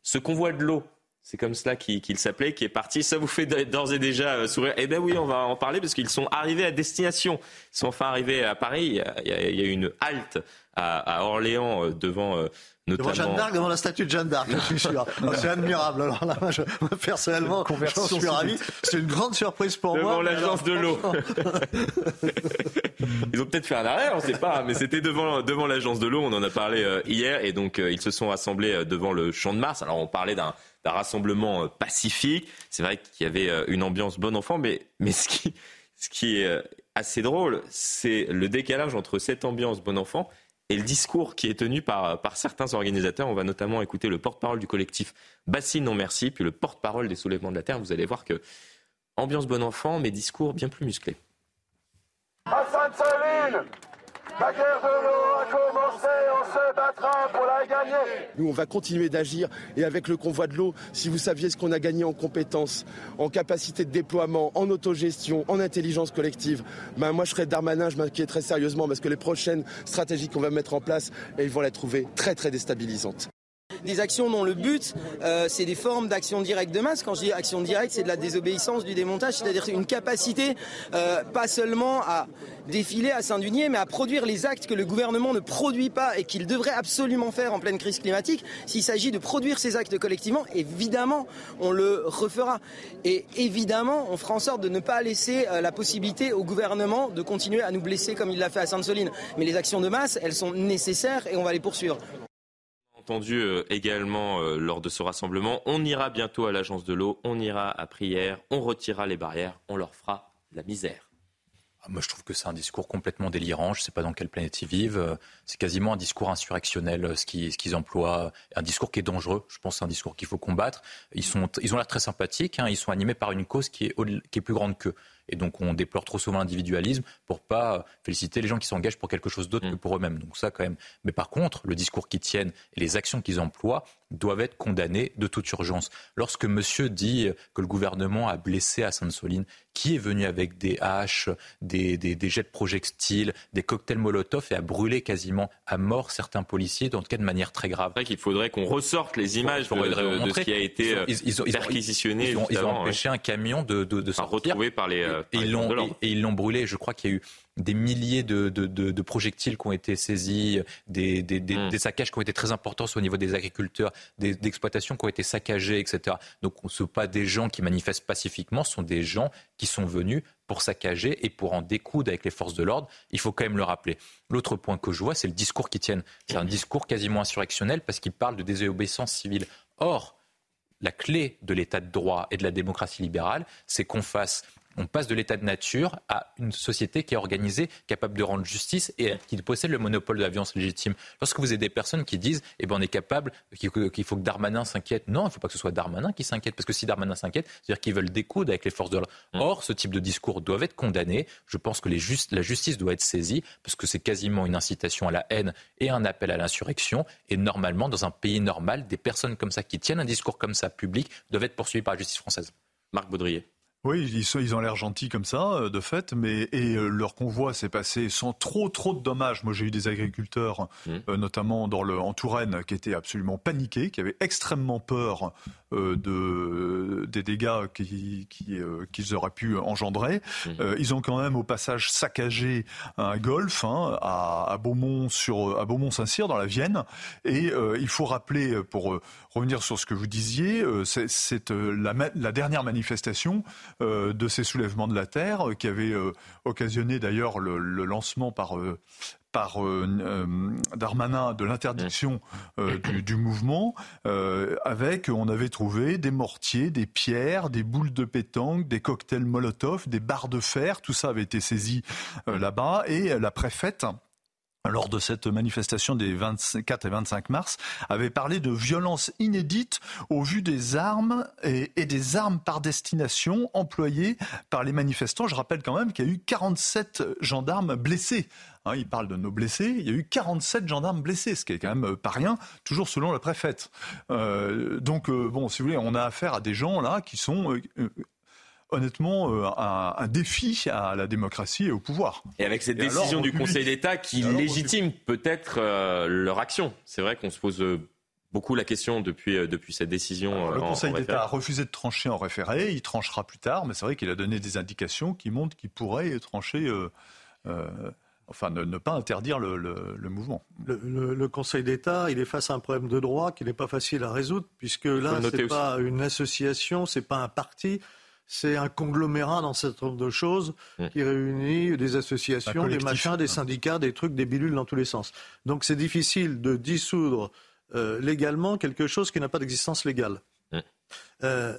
ce convoi de l'eau. C'est comme cela qu'il s'appelait, qui est parti. Ça vous fait d'ores et déjà sourire Eh bien oui, on va en parler parce qu'ils sont arrivés à destination. Ils sont enfin arrivés à Paris. Il y a, il y a une halte à, Orléans devant Notamment... Devant Jeanne d'Arc, devant la statue de Jeanne d'Arc, je suis sûr. C'est admirable. Alors là, moi, je, personnellement, je suis ravi. C'est une grande surprise pour devant moi. Devant l'agence de l'eau. ils ont peut-être fait un arrêt, on ne sait pas, mais c'était devant, devant l'agence de l'eau. On en a parlé euh, hier et donc euh, ils se sont rassemblés euh, devant le Champ de Mars. Alors on parlait d'un rassemblement pacifique. C'est vrai qu'il y avait une ambiance bon enfant, mais, mais ce, qui, ce qui est assez drôle, c'est le décalage entre cette ambiance bon enfant et le discours qui est tenu par, certains organisateurs. On va notamment écouter le porte-parole du collectif Bassine Non Merci, puis le porte-parole des soulèvements de la Terre. Vous allez voir que ambiance bon enfant, mais discours bien plus musclé. On la. Nous, on va continuer d'agir et avec le convoi de l'eau, si vous saviez ce qu'on a gagné en compétences, en capacité de déploiement, en autogestion, en intelligence collective, ben moi je serais Darmanin, je m'inquiéterais sérieusement parce que les prochaines stratégies qu'on va mettre en place, ils vont les trouver très très déstabilisantes des actions dont le but, euh, c'est des formes d'action directe de masse. Quand je dis action directe, c'est de la désobéissance, du démontage, c'est-à-dire une capacité euh, pas seulement à défiler, à s'indigner, mais à produire les actes que le gouvernement ne produit pas et qu'il devrait absolument faire en pleine crise climatique. S'il s'agit de produire ces actes collectivement, évidemment, on le refera. Et évidemment, on fera en sorte de ne pas laisser euh, la possibilité au gouvernement de continuer à nous blesser comme il l'a fait à Sainte-Soline. Mais les actions de masse, elles sont nécessaires et on va les poursuivre entendu euh, également euh, lors de ce rassemblement. On ira bientôt à l'agence de l'eau, on ira à prière, on retirera les barrières, on leur fera la misère. Ah, moi, je trouve que c'est un discours complètement délirant. Je ne sais pas dans quelle planète ils vivent. C'est quasiment un discours insurrectionnel, ce qu'ils emploient. Un discours qui est dangereux. Je pense que c'est un discours qu'il faut combattre. Ils ont l'air très sympathiques. Hein. Ils sont animés par une cause qui est, qui est plus grande qu'eux. Et donc on déplore trop souvent l'individualisme pour pas féliciter les gens qui s'engagent pour quelque chose d'autre mm. que pour eux-mêmes. Donc ça quand même. Mais par contre, le discours qu'ils tiennent et les actions qu'ils emploient doivent être condamnées de toute urgence. Lorsque monsieur dit que le gouvernement a blessé à Sainte-Soline, qui est venu avec des haches, des, des, jets de projectiles, des cocktails Molotov et a brûlé quasiment à mort certains policiers, en tout cas de manière très grave. C'est vrai qu'il faudrait qu'on ressorte les images de, ce qui a été ils ont, perquisitionné. Ils ont, empêché un camion de, de, de sortir. Retrouvé par les, euh, et, ils l'ont brûlé. Je crois qu'il y a eu des milliers de, de, projectiles qui ont été saisis, des, des, des, hmm. saccages qui ont été très importants au niveau des agriculteurs, des, exploitations qui ont été saccagées, etc. Donc ce ne sont pas des gens qui manifestent pacifiquement, ce sont des gens qui sont venus pour saccager et pour en découdre avec les forces de l'ordre. Il faut quand même le rappeler. L'autre point que je vois, c'est le discours qu'ils tiennent. C'est un discours quasiment insurrectionnel parce qu'ils parlent de désobéissance civile. Or, la clé de l'état de droit et de la démocratie libérale, c'est qu'on fasse on passe de l'état de nature à une société qui est organisée, capable de rendre justice et qui possède le monopole de la violence légitime. Lorsque vous avez des personnes qui disent, eh ben, on est capable, qu'il faut que Darmanin s'inquiète, non, il ne faut pas que ce soit Darmanin qui s'inquiète, parce que si Darmanin s'inquiète, c'est-à-dire qu'ils veulent découdre avec les forces de l'ordre. Mm. Or, ce type de discours doivent être condamnés. Je pense que la justice doit être saisie, parce que c'est quasiment une incitation à la haine et un appel à l'insurrection. Et normalement, dans un pays normal, des personnes comme ça qui tiennent un discours comme ça public doivent être poursuivies par la justice française. Marc Baudrier. Oui, ils, ils ont l'air gentils comme ça, euh, de fait, mais et euh, leur convoi s'est passé sans trop trop de dommages. Moi, j'ai eu des agriculteurs, mmh. euh, notamment dans le en Touraine, qui étaient absolument paniqués, qui avaient extrêmement peur de des dégâts qu'ils qui, qu'ils auraient pu engendrer. Mmh. ils ont quand même au passage saccagé un golf hein, à, à, Beaumont sur à Beaumont-Saint-Cyr dans la Vienne. Et il faut rappeler, pour revenir sur ce que vous disiez, c'est la, la dernière manifestation euh, de ces soulèvements de la terre, euh, qui avait euh, occasionné d'ailleurs le, lancement par par Darmanin de l'interdiction du, du, mouvement, avec, on avait trouvé des mortiers, des pierres, des boules de pétanque, des cocktails Molotov, des barres de fer, tout ça avait été saisi là-bas, et la préfète lors de cette manifestation des 24 et 25 mars, avait parlé de violence inédite au vu des armes et, des armes par destination employées par les manifestants. Je rappelle quand même qu'il y a eu 47 gendarmes blessés. Hein, il parle de nos blessés. Il y a eu 47 gendarmes blessés, ce qui est quand même pas rien, toujours selon la préfète. Euh, donc, euh, bon, si vous voulez, on a affaire à des gens là qui sont euh, honnêtement euh, un, défi à la démocratie et au pouvoir. Et avec cette décision du Conseil d'État qui légitime peut-être euh, leur action. C'est vrai qu'on se pose euh, beaucoup la question depuis, depuis cette décision. le Conseil d'État a refusé de trancher en référé, il tranchera plus tard, mais c'est vrai qu'il a donné des indications qui montrent qu'il pourrait trancher enfin ne, pas interdire le, mouvement. Le, Conseil d'État, il est face à un problème de droit qui n'est pas facile à résoudre, puisque là, ce n'est pas une association, c'est pas un parti, c'est un conglomérat dans certain nombre de choses mmh. qui réunit des associations, des machins, des syndicats, des trucs, des bilules dans tous les sens. Donc c'est difficile de dissoudre euh, légalement quelque chose qui n'a pas d'existence légale. Mmh. Euh,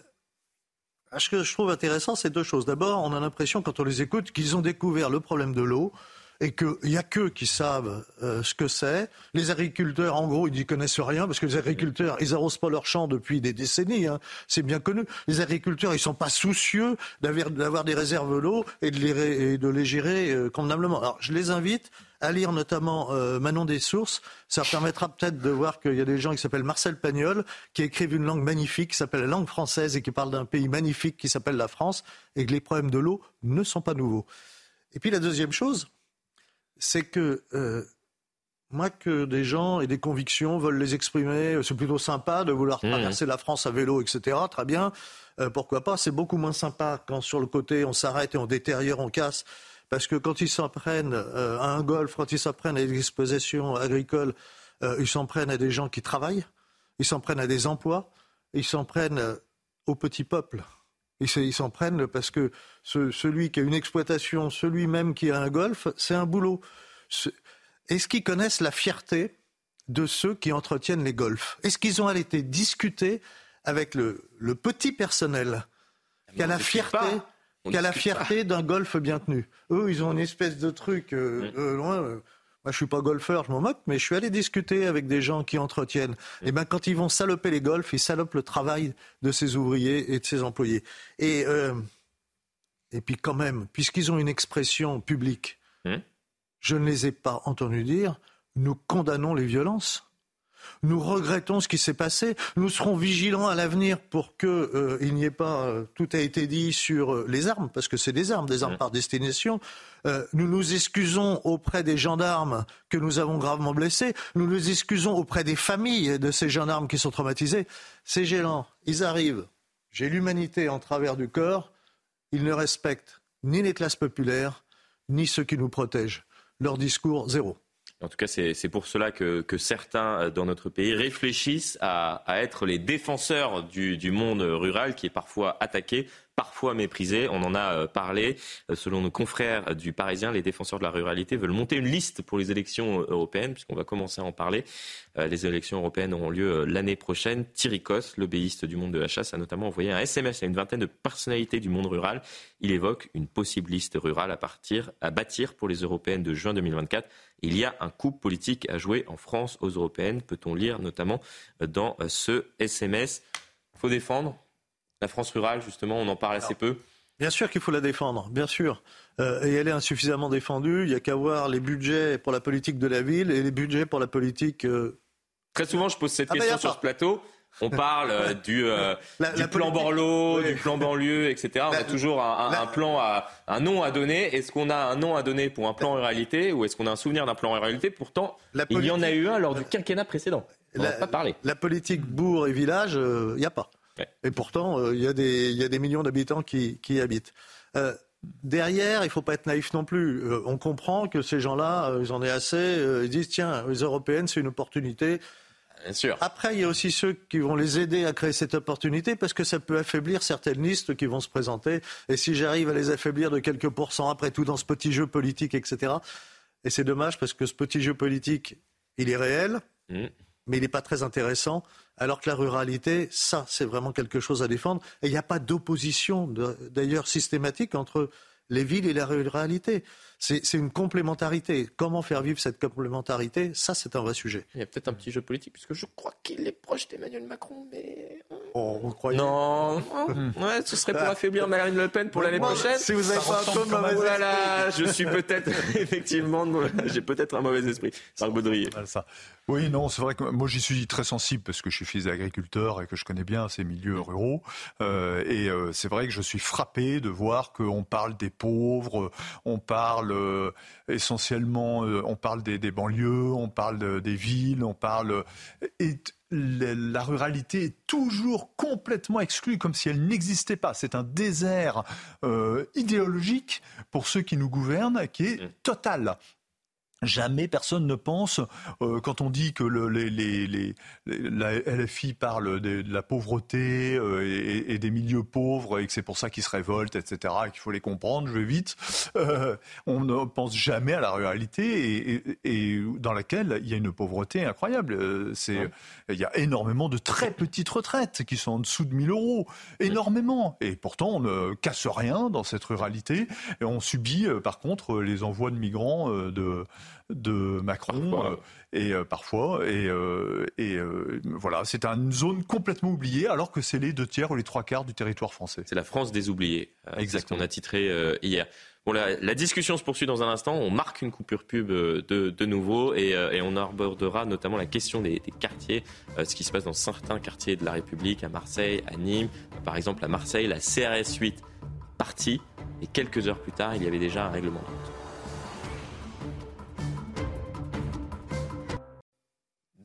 ce que je trouve intéressant, c'est deux choses. D'abord, on a l'impression, quand on les écoute, qu'ils ont découvert le problème de l'eau et qu'il n'y a qu'eux qui savent euh, ce que c'est. Les agriculteurs, en gros, ils n'y connaissent rien parce que les agriculteurs, ils arrosent pas leurs champs depuis des décennies. Hein. C'est bien connu. Les agriculteurs, ils sont pas soucieux d'avoir des réserves d'eau et, de les, et de les gérer euh, convenablement. Alors, je les invite à lire notamment euh, Manon des Sources. Ça permettra peut-être de voir qu'il y a des gens qui s'appellent Marcel Pagnol, qui écrivent une langue magnifique, qui s'appelle la langue française et qui parle d'un pays magnifique qui s'appelle la France, et que les problèmes de l'eau ne sont pas nouveaux. Et puis la deuxième chose, c'est que euh, moi, que des gens et des convictions veulent les exprimer, c'est plutôt sympa de vouloir mmh. traverser la France à vélo, etc. Très bien, euh, pourquoi pas. C'est beaucoup moins sympa quand sur le côté on s'arrête et on détériore, on casse. Parce que quand ils s'en prennent euh, à un golf, quand ils s'en prennent à des expositions agricoles, ils s'en prennent à des gens qui travaillent, ils s'en prennent à des emplois, ils s'en prennent au petit peuple. Ils s'en prennent parce que celui qui a une exploitation, celui même qui a un golf, c'est un boulot. Est-ce qu'ils connaissent la fierté de ceux qui entretiennent les golfs? Est-ce qu'ils ont été discuter avec le, petit personnel qui a la fierté la fierté d'un golf bien tenu? Eux, ils ont une espèce de truc euh, euh, loin. Euh, moi, je suis pas golfeur, je m'en moque, mais je suis allé discuter avec des gens qui entretiennent. Et ben, quand ils vont saloper les golfs, ils salopent le travail de ces ouvriers et de ces employés. Et, euh, et puis, quand même, puisqu'ils ont une expression publique, hein? je ne les ai pas entendus dire nous condamnons les violences. Nous regrettons ce qui s'est passé. Nous serons vigilants à l'avenir pour qu'il euh, n'y ait pas. Euh, tout a été dit sur euh, les armes, parce que c'est des armes, des armes par destination. nous nous excusons auprès des gendarmes que nous avons gravement blessés. Nous nous excusons auprès des familles de ces gendarmes qui sont traumatisés. Ces gélants, ils arrivent. J'ai l'humanité en travers du corps. Ils ne respectent ni les classes populaires, ni ceux qui nous protègent. Leur discours, zéro. En tout cas, c'est pour cela que, certains euh, dans notre pays réfléchissent à, être les défenseurs du, du, monde rural qui est parfois attaqué parfois méprisé. On en a euh, parlé. Euh, selon nos confrères du Parisien, les défenseurs de la ruralité veulent monter une liste pour les élections euh, européennes, puisqu'on va commencer à en parler. Les élections européennes auront lieu l'année prochaine. Thierry Cos, l'obéiste du monde de la chasse, a notamment envoyé un SMS à une vingtaine de personnalités du monde rural. Il évoque une possible liste rurale à, partir, à bâtir pour les européennes de juin 2024. Il y a un coup politique à jouer en France aux européennes, peut-on lire notamment dans ce SMS. Faut défendre la France rurale, justement, on en parle assez peu. Bien sûr qu'il faut la défendre, bien sûr. Euh, et elle est insuffisamment défendue. Il n'y a qu'à voir les budgets pour la politique de la ville et les budgets pour la politique. Euh, Très souvent, je pose cette ah bah, question sur ce plateau. On parle euh, du, plan Borloo, du plan banlieue, etc. On a toujours un, plan, à, un nom à donner. Est-ce qu'on a un nom à donner pour un plan ruralité ou est-ce qu'on a un souvenir d'un plan ruralité Pourtant, il y en a eu un lors du quinquennat précédent. On n'a pas parlé. La politique bourg et village, il n'y a pas. Et pourtant, euh, il y, a des millions d'habitants qui, y habitent. Euh, derrière, il ne faut pas être naïf non plus. Euh, on comprend que ces gens-là, ils en aient assez. ils disent tiens, les européennes, c'est une opportunité. Bien sûr. Après, il y a aussi ceux qui vont les aider à créer cette opportunité parce que ça peut affaiblir certaines listes qui vont se présenter. Et si j'arrive à les affaiblir de quelques pourcents après tout dans ce petit jeu politique, etc. Et c'est dommage parce que ce petit jeu politique, il est réel, mmh. Mais il n'est pas très intéressant. Alors que la ruralité, ça, c'est vraiment quelque chose à défendre. Et il n'y a pas d'opposition, d'ailleurs, systématique entre les villes et la ruralité. C'est une complémentarité. Comment faire vivre cette complémentarité? Ça, c'est un vrai sujet. Il y a peut-être un petit jeu politique, puisque je crois qu'il est proche d'Emmanuel Macron, mais. Oh, vous croyez Non, ouais, ce serait pour affaiblir Marine Le Pen pour l'année prochaine. Si vous avez pas un peu de mauvais voilà, je suis peut-être, effectivement, j'ai peut-être un mauvais esprit. Marc Baudrier. Ça. Oui, non, c'est vrai que moi j'y suis très sensible parce que je suis fils d'agriculteur et que je connais bien ces milieux ruraux. Euh, et euh, c'est vrai que je suis frappé de voir qu'on parle des pauvres, on parle euh, essentiellement, euh, on parle des, banlieues, on parle des villes, on parle et la ruralité est toujours complètement exclue, comme si elle n'existait pas. C'est un désert idéologique pour ceux qui nous gouvernent qui est mm. total. Jamais personne ne pense, euh, quand on dit que le, les, les, les, la LFI parle de, la pauvreté euh, et, et, des milieux pauvres et que c'est pour ça qu'ils se révoltent, etc., et qu'il faut les comprendre, je vais vite, euh, on ne pense jamais à la réalité et, et, dans laquelle il y a une pauvreté incroyable. C'est, Il y a énormément de très petites retraites qui sont en dessous de 1000 euros, énormément. Et pourtant, on ne casse rien dans cette ruralité et on subit par contre les envois de migrants de de Macron euh, et euh, parfois et, euh, et voilà c'est une zone complètement oubliée alors que c'est les deux tiers ou les trois quarts du territoire français. C'est la France des oubliés. Exactement. qu'on a titré hier. Bon, la, discussion se poursuit dans un instant. On marque une coupure pub de, de nouveau et, et, on abordera notamment la question des, des quartiers, ce qui se passe dans certains quartiers de la République, à Marseille, à Nîmes. Par exemple, à Marseille, la CRS 8 partie et quelques heures plus tard, il y avait déjà un règlement de compte.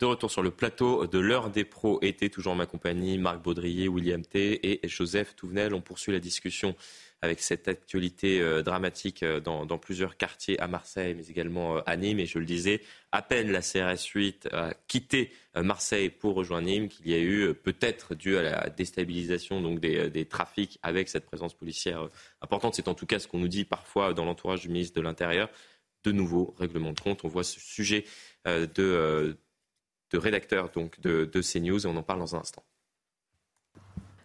De retour sur le plateau de l'heure des pros été, toujours en ma compagnie, Marc Baudrier, William T et Joseph Touvenel. On poursuit la discussion avec cette actualité euh, dramatique euh, dans, plusieurs quartiers à Marseille, mais également euh, à Nîmes. Et je le disais, à peine la CRS 8 a quitté Marseille pour rejoindre Nîmes, qu'il y a eu peut-être dû à la déstabilisation donc des, des trafics avec cette présence policière importante. C'est en tout cas ce qu'on nous dit parfois dans l'entourage du ministre de l'Intérieur. De nouveaux règlements de compte. On voit ce sujet de de rédacteur donc, de, de CNews et on en parle dans un instant.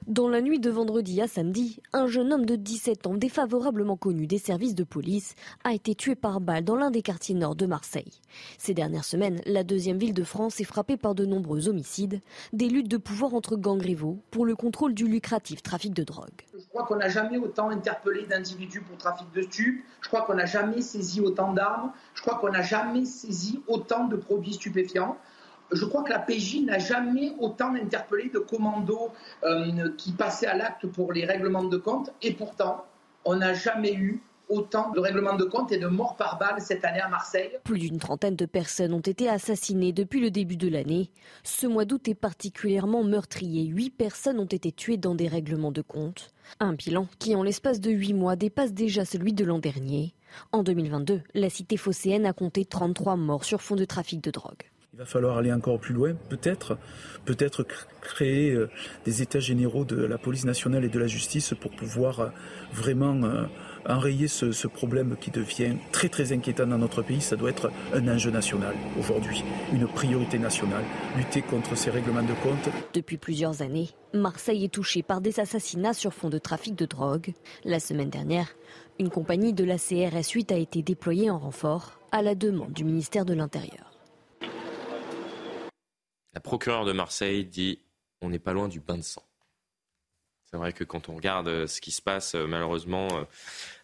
Dans la nuit de vendredi à samedi, un jeune homme de 17 ans défavorablement connu des services de police a été tué par balle dans l'un des quartiers nord de Marseille. Ces dernières semaines, la deuxième ville de France est frappée par de nombreux homicides, des luttes de pouvoir entre gangs rivaux pour le contrôle du lucratif trafic de drogue. Je crois qu'on n'a jamais autant interpellé d'individus pour trafic de stupes, je crois qu'on n'a jamais saisi autant d'armes, je crois qu'on n'a jamais saisi autant de produits stupéfiants je crois que la PJ n'a jamais autant interpellé de commandos euh, qui passaient à l'acte pour les règlements de compte. Et pourtant, on n'a jamais eu autant de règlements de compte et de morts par balle cette année à Marseille. Plus d'une trentaine de personnes ont été assassinées depuis le début de l'année. Ce mois d'août est particulièrement meurtrier. Huit personnes ont été tuées dans des règlements de compte. Un bilan qui, en l'espace de huit mois, dépasse déjà celui de l'an dernier. En 2022, la cité phocéenne a compté 33 morts sur fond de trafic de drogue. Il va falloir aller encore plus loin, peut-être, peut-être créer euh, des états généraux de la police nationale et de la justice pour pouvoir euh, vraiment euh, enrayer ce, problème qui devient très très inquiétant dans notre pays. Ça doit être un enjeu national aujourd'hui, une priorité nationale, lutter contre ces règlements de compte. Depuis plusieurs années, Marseille est touchée par des assassinats sur fond de trafic de drogue. La semaine dernière, une compagnie de la CRS 8 a été déployée en renfort à la demande du ministère de l'Intérieur. La procureure de Marseille dit on n'est pas loin du bain de sang. C'est vrai que quand on regarde euh, ce qui se passe, euh, malheureusement, euh,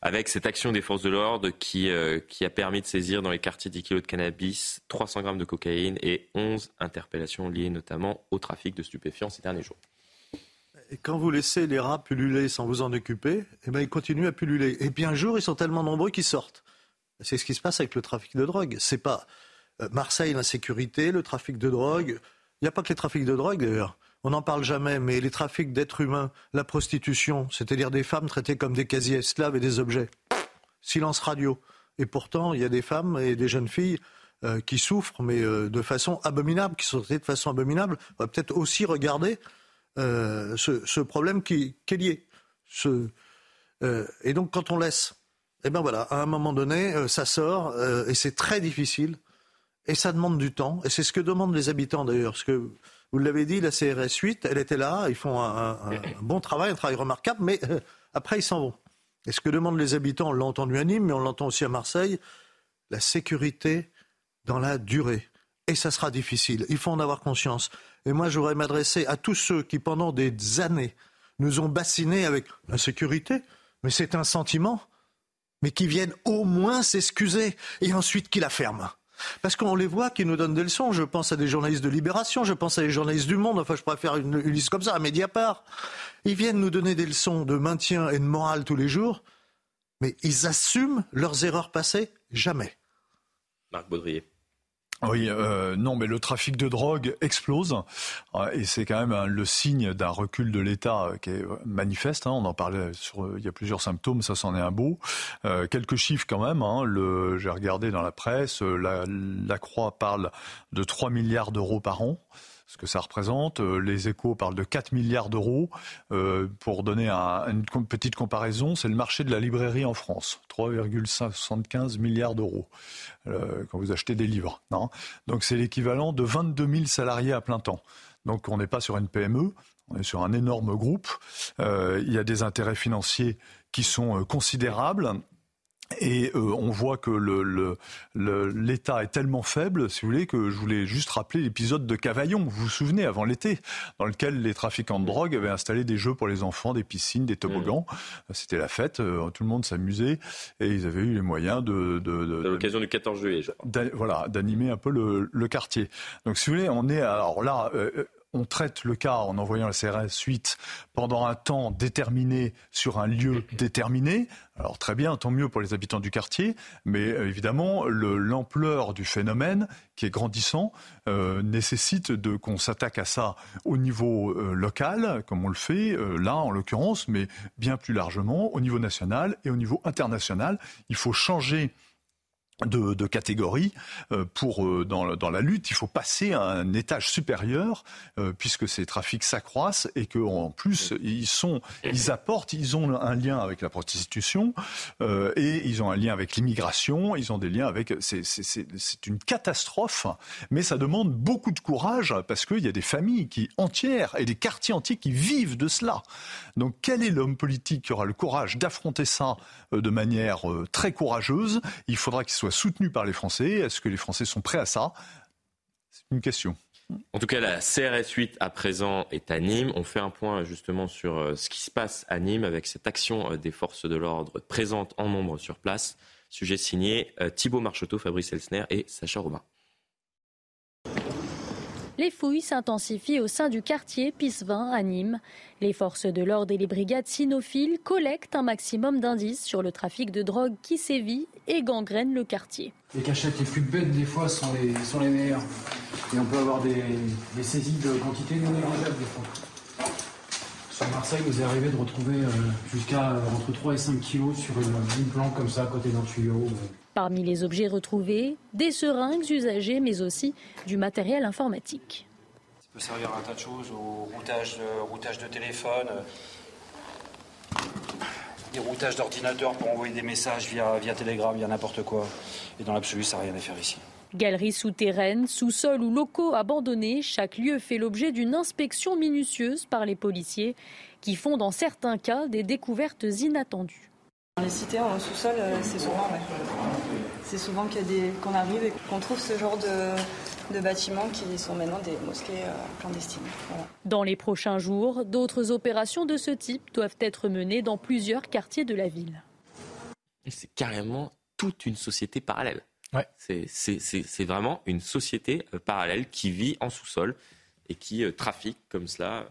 avec cette action des forces de l'ordre qui, qui a permis de saisir dans les quartiers 10 kilos de cannabis, 300 grammes de cocaïne et 11 interpellations liées notamment au trafic de stupéfiants ces derniers jours. Et quand vous laissez les rats pulluler sans vous en occuper, eh ben, ils continuent à pulluler. Et puis un jour, ils sont tellement nombreux qu'ils sortent. C'est ce qui se passe avec le trafic de drogue. C'est pas Marseille l'insécurité, le trafic de drogue, il n'y a pas que les trafics de drogue d'ailleurs. On n'en parle jamais, mais les trafics d'êtres humains, la prostitution, c'est-à-dire des femmes traitées comme des quasi-esclaves et des objets. Silence radio. Et pourtant, il y a des femmes et des jeunes filles euh, qui souffrent, mais euh, de façon abominable, qui sont traitées de façon abominable. On va peut-être aussi regarder euh, ce, problème qui, est lié. et donc, quand on laisse, eh ben voilà, à un moment donné, ça sort et c'est très difficile et ça demande du temps. Et c'est ce que demandent les habitants d'ailleurs. Vous l'avez dit, la CRS 8, elle était là, ils font un, bon travail, un travail remarquable, mais euh, après ils s'en vont. Et ce que demandent les habitants, on l'a entendu à Nîmes, mais on l'entend aussi à Marseille, la sécurité dans la durée. Et ça sera difficile. Il faut en avoir conscience. Et moi, j'aurais m'adresser à tous ceux qui, pendant des années, nous ont bassinés avec la sécurité, mais c'est un sentiment, mais qui viennent au moins s'excuser et ensuite qui la ferment. Parce qu'on les voit qui nous donnent des leçons. Je pense à des journalistes de Libération, je pense à des journalistes du Monde, enfin je préfère une, une liste comme ça, à Mediapart. Ils viennent nous donner des leçons de maintien et de morale tous les jours, mais ils assument leurs erreurs passées Jamais. Marc Baudrier. Oui, euh, non, mais le trafic de drogue explose euh, et c'est quand même le signe d'un recul de l'État euh, qui est manifeste. Hein, on en parlait sur, il y a plusieurs symptômes, ça c'en est un beau. quelques chiffres quand même. Hein, j'ai regardé dans la presse, la, la Croix parle de 3 milliards d'euros par an ce que ça représente. Euh, les échos parlent de 4 milliards d'euros. Euh, pour donner une petite comparaison, c'est le marché de la librairie en France, 3,75 milliards d'euros euh, quand vous achetez des livres. Donc c'est l'équivalent de 22 000 salariés à plein temps. Donc on n'est pas sur une PME, on est sur un énorme groupe. il y a des intérêts financiers qui sont considérables. Et euh, on voit que l'État le, est tellement faible, si vous voulez, que je voulais juste rappeler l'épisode de Cavaillon, vous vous souvenez, avant l'été, dans lequel les trafiquants de drogue avaient installé des jeux pour les enfants, des piscines, des toboggans. Mmh. C'était la fête, euh, tout le monde s'amusait, et ils avaient eu les moyens de... de, de, l'occasion du 14 juillet, Voilà, d'animer un peu le, le, quartier. Donc si vous voulez, on est... Alors là... Euh, on traite le cas en envoyant la CRS 8 pendant un temps déterminé sur un lieu déterminé. Alors très bien, tant mieux pour les habitants du quartier, mais euh, évidemment l'ampleur du phénomène qui est grandissant euh, nécessite de qu'on s'attaque à ça au niveau euh, local, comme on le fait là en l'occurrence, mais bien plus largement au niveau national et au niveau international. Il faut changer de, de catégorie euh, pour euh, dans, la lutte il faut passer à un étage supérieur euh, puisque ces trafics s'accroissent et qu'en plus ils sont ils apportent ils ont un lien avec la prostitution et ils ont un lien avec l'immigration ils ont des liens avec c'est une catastrophe. Mais ça demande beaucoup de courage parce qu'il y a des familles qui entières et des quartiers entiers qui vivent de cela. Donc quel est l'homme politique qui aura le courage d'affronter ça de manière très courageuse? Il faudra qu'il soit soutenu par les Français. Est-ce que les Français sont prêts à ça? C'est une question. En tout cas, la CRS 8 à présent est à Nîmes. On fait un point justement sur euh, ce qui se passe à Nîmes avec cette action euh, des forces de l'ordre présentes en nombre sur place. Sujet signé euh, Thibault Marcheteau, Fabrice Elsner et Sacha Robin. Les fouilles s'intensifient au sein du quartier Pisevin à Nîmes. Les forces de l'ordre et les brigades cynophiles collectent un maximum d'indices sur le trafic de drogue qui sévit et gangrène le quartier. Les cachettes les plus bêtes des fois sont les, meilleures. Et on peut avoir des, saisies de quantité non négligeables des fois. Sur Marseille, vous est arrivé de retrouver euh, jusqu'à euh, entre 3 et 5 kilos sur une, une plante comme ça à côté d'un tuyau. Parmi les objets retrouvés, des seringues usagées, mais aussi du matériel informatique. Ça peut servir à un tas de choses, au routage, routage de téléphone, euh, des routages d'ordinateur pour envoyer des messages via, via Telegram, via n'importe quoi. Et dans l'absolu, ça n'a rien à faire ici. Galeries souterraines, sous-sols ou locaux abandonnés, chaque lieu fait l'objet d'une inspection minutieuse par les policiers qui font dans certains cas des découvertes inattendues. Les cités en sous-sol, euh, c'est souvent, c'est souvent qu'on arrive et qu'on trouve ce genre de, bâtiments qui sont maintenant des mosquées euh, clandestines. Dans les prochains jours, d'autres opérations de ce type doivent être menées dans plusieurs quartiers de la ville. C'est carrément toute une société parallèle. C'est vraiment une société euh, parallèle qui vit en sous-sol et qui trafique comme cela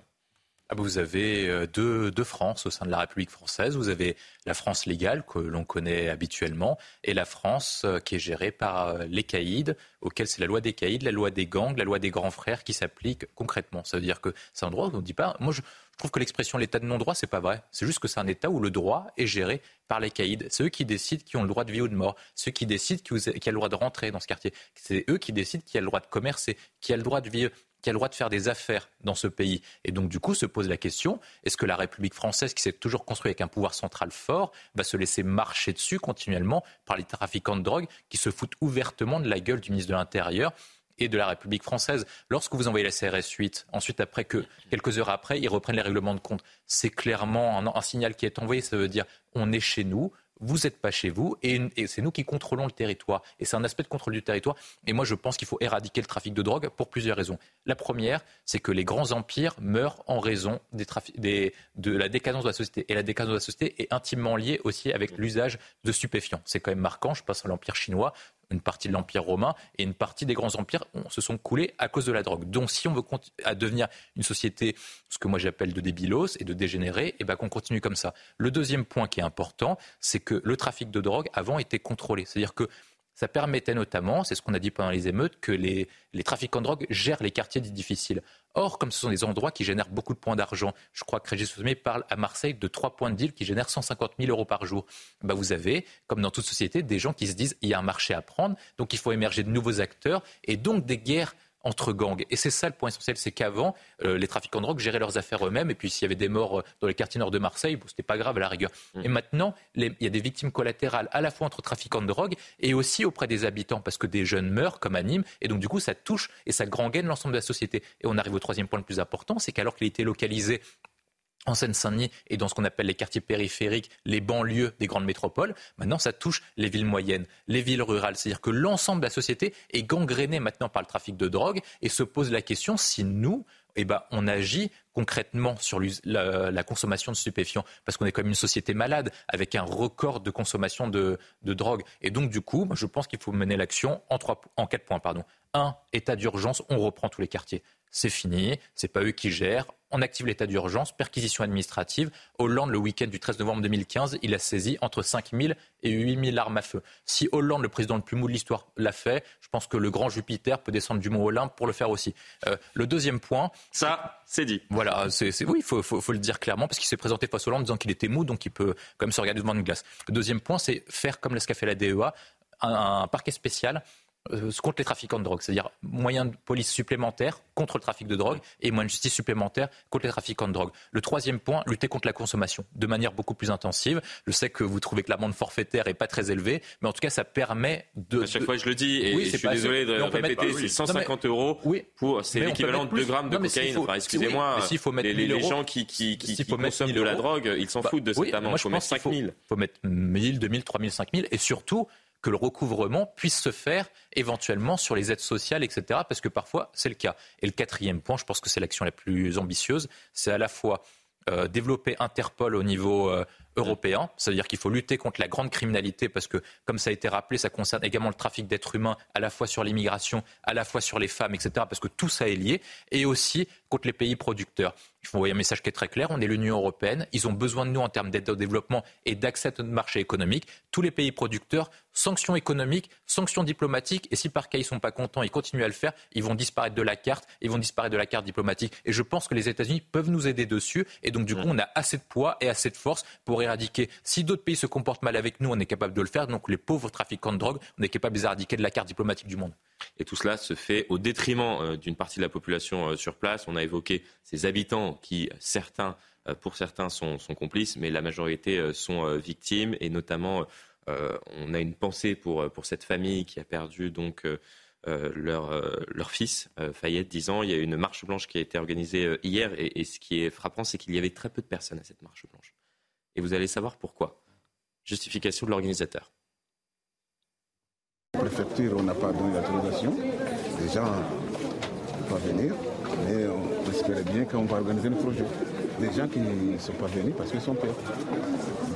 ah, vous avez euh, deux, deux, France au sein de la République française. Vous avez la France légale que l'on connaît habituellement et la France euh, qui est gérée par euh, les caïds, auquel c'est la loi des caïds, la loi des gangs, la loi des grands frères qui s'applique concrètement. Ça veut dire que c'est un droit qu'on ne dit pas. Moi, je, trouve que l'expression l'état de non-droit, c'est pas vrai. C'est juste que c'est un État où le droit est géré par les caïds. C'est eux qui décident qui ont le droit de vie ou de mort. Ceux qui décident qui, qui a le droit de rentrer dans ce quartier. C'est eux qui décident qui a le droit de commercer, qui a le droit de vivre qui a le droit de faire des affaires dans ce pays. Et donc, du coup, se pose la question est-ce que la République française, qui s'est toujours construite avec un pouvoir central fort, va se laisser marcher dessus continuellement par les trafiquants de drogue qui se foutent ouvertement de la gueule du ministre de l'Intérieur et de la République française? Lorsque vous envoyez la CRS 8, ensuite, après que, quelques heures après, ils reprennent les règlements de compte, c'est clairement un, un signal qui est envoyé. Ça veut dire on est chez nous, vous n'êtes pas chez vous et, c'est nous qui contrôlons le territoire. Et c'est un aspect de contrôle du territoire. Et moi, je pense qu'il faut éradiquer le trafic de drogue pour plusieurs raisons. La première, c'est que les grands empires meurent en raison de la décadence de la société. Et la décadence de la société est intimement liée aussi avec l'usage de stupéfiants. C'est quand même marquant. Je passe à l'empire chinois une partie de l'Empire romain et une partie des grands empires se sont coulés à cause de la drogue. Donc si on veut à devenir une société, ce que moi j'appelle de débilos et de dégénérés, et eh ben qu'on continue comme ça. Le deuxième point qui est important, c'est que le trafic de drogue avant était contrôlé. C'est-à-dire que Ça permettait notamment, c'est ce qu'on a dit pendant les émeutes, que les, trafiquants de drogue gèrent les quartiers difficiles. Or, comme ce sont des endroits qui génèrent beaucoup de points d'argent, je crois que Régis Sommet parle à Marseille de trois points de deal qui génèrent 150 000 euros par jour. Bah, vous avez, comme dans toute société, des gens qui se disent il y a un marché à prendre, donc il faut émerger de nouveaux acteurs et donc des guerres entre gangs. Et c'est ça le point essentiel, c'est qu'avant, euh, les trafiquants de drogue géraient leurs affaires eux-mêmes, et puis s'il y avait des morts euh, dans les quartiers nord de Marseille, bon, c'était pas grave à la rigueur. Mm. Et maintenant, il y a des victimes collatérales à la fois entre trafiquants de drogue et aussi auprès des habitants, parce que des jeunes meurent comme à Nîmes, et donc du coup, ça touche et ça gangrène l'ensemble de la société. Et on arrive au troisième point le plus important, c'est qu'alors qu'il était localisé en Seine-Saint-Denis et dans ce qu'on appelle les quartiers périphériques, les banlieues des grandes métropoles. Maintenant, ça touche les villes moyennes, les villes rurales. C'est-à-dire que l'ensemble de la société est gangréné maintenant par le trafic de drogue et se pose la question si nous, eh ben, on agit concrètement sur la, consommation de stupéfiants, parce qu'on est comme une société malade, avec un record de consommation de, drogue. Et donc, du coup, je pense qu'il faut mener l'action en, quatre points. Un, état d'urgence, on reprend tous les quartiers c'est fini, c'est pas eux qui gèrent. On active l'état d'urgence, perquisition administrative. Hollande, le week-end du 13 novembre 2015, il a saisi entre 5 000 et 8 000 armes à feu. Si Hollande, le président le plus mou de l'histoire, l'a fait, je pense que le grand Jupiter peut descendre du mont Olympe pour le faire aussi. Euh, le deuxième point. Ça, c'est dit. Voilà, c'est, oui, il faut, faut, le dire clairement, parce qu'il s'est présenté face Hollande en disant qu'il était mou, donc il peut quand même se regarder devant une glace. Le deuxième point, c'est faire comme ce qu'a fait la DEA, un parquet spécial contre les trafiquants de drogue, c'est-à-dire moyens de police supplémentaires contre le trafic de drogue et moyens de justice supplémentaires contre les trafiquants de drogue. Le troisième point, lutter contre la consommation de manière beaucoup plus intensive. Je sais que vous trouvez que l'amende forfaitaire est pas très élevée, mais en tout cas, ça permet de. À chaque fois, je le dis et je suis désolé de répéter, c'est 150 euros pour c'est l'équivalent de 2 grammes de cocaïne. enfin, excusez-moi, les, les, gens qui, qui, qui, qui consomment de la drogue, ils s'en bah, foutent de cette amende. Il faut mettre 5 000. Il faut mettre 1000, 2000, 3000, 5000 et surtout que le recouvrement puisse se faire éventuellement sur les aides sociales, etc. Parce que parfois, c'est le cas. Et le quatrième point, je pense que c'est l'action la plus ambitieuse, c'est à la fois euh, développer Interpol au niveau euh, européen, c'est-à-dire qu'il faut lutter contre la grande criminalité parce que, comme ça a été rappelé, ça concerne également le trafic d'êtres humains, à la fois sur l'immigration, à la fois sur les femmes, etc., parce que tout ça est lié, et aussi contre les pays producteurs. Il faut envoyer un message qui est très clair, on est l'Union européenne, ils ont besoin de nous en termes d'aide au développement et d'accès à notre marché économique. Tous les pays producteurs, sanctions économiques, sanctions diplomatiques, et si par cas ils ne sont pas contents, ils continuent à le faire, ils vont disparaître de la carte, ils vont disparaître de la carte diplomatique. Et je pense que les États-Unis peuvent nous aider dessus, et donc du coup on a assez de poids et assez de force pour éradiquer. Si d'autres pays se comportent mal avec nous, on est capable de le faire. Donc les pauvres trafiquants de drogue, on est capable de les éradiquer de la carte diplomatique du monde. Et tout cela se fait au détriment euh, d'une partie de la population euh, sur place. On a évoqué ces habitants qui, certains, euh, pour certains, sont, complices, mais la majorité sont victimes. Et notamment, on a une pensée pour, pour cette famille qui a perdu donc leur, leur fils, Fayette, 10 ans. Il y a une marche blanche qui a été organisée hier. et ce qui est frappant, c'est qu'il y avait très peu de personnes à cette marche blanche. Et vous allez savoir pourquoi. Justification de l'organisateur. Préfecture, on n'a pas donné l'autorisation. Les gens ne peuvent pas venir, mais on espérait bien qu'on va organiser le projet. Les gens qui ne sont pas venus parce qu'ils sont peur.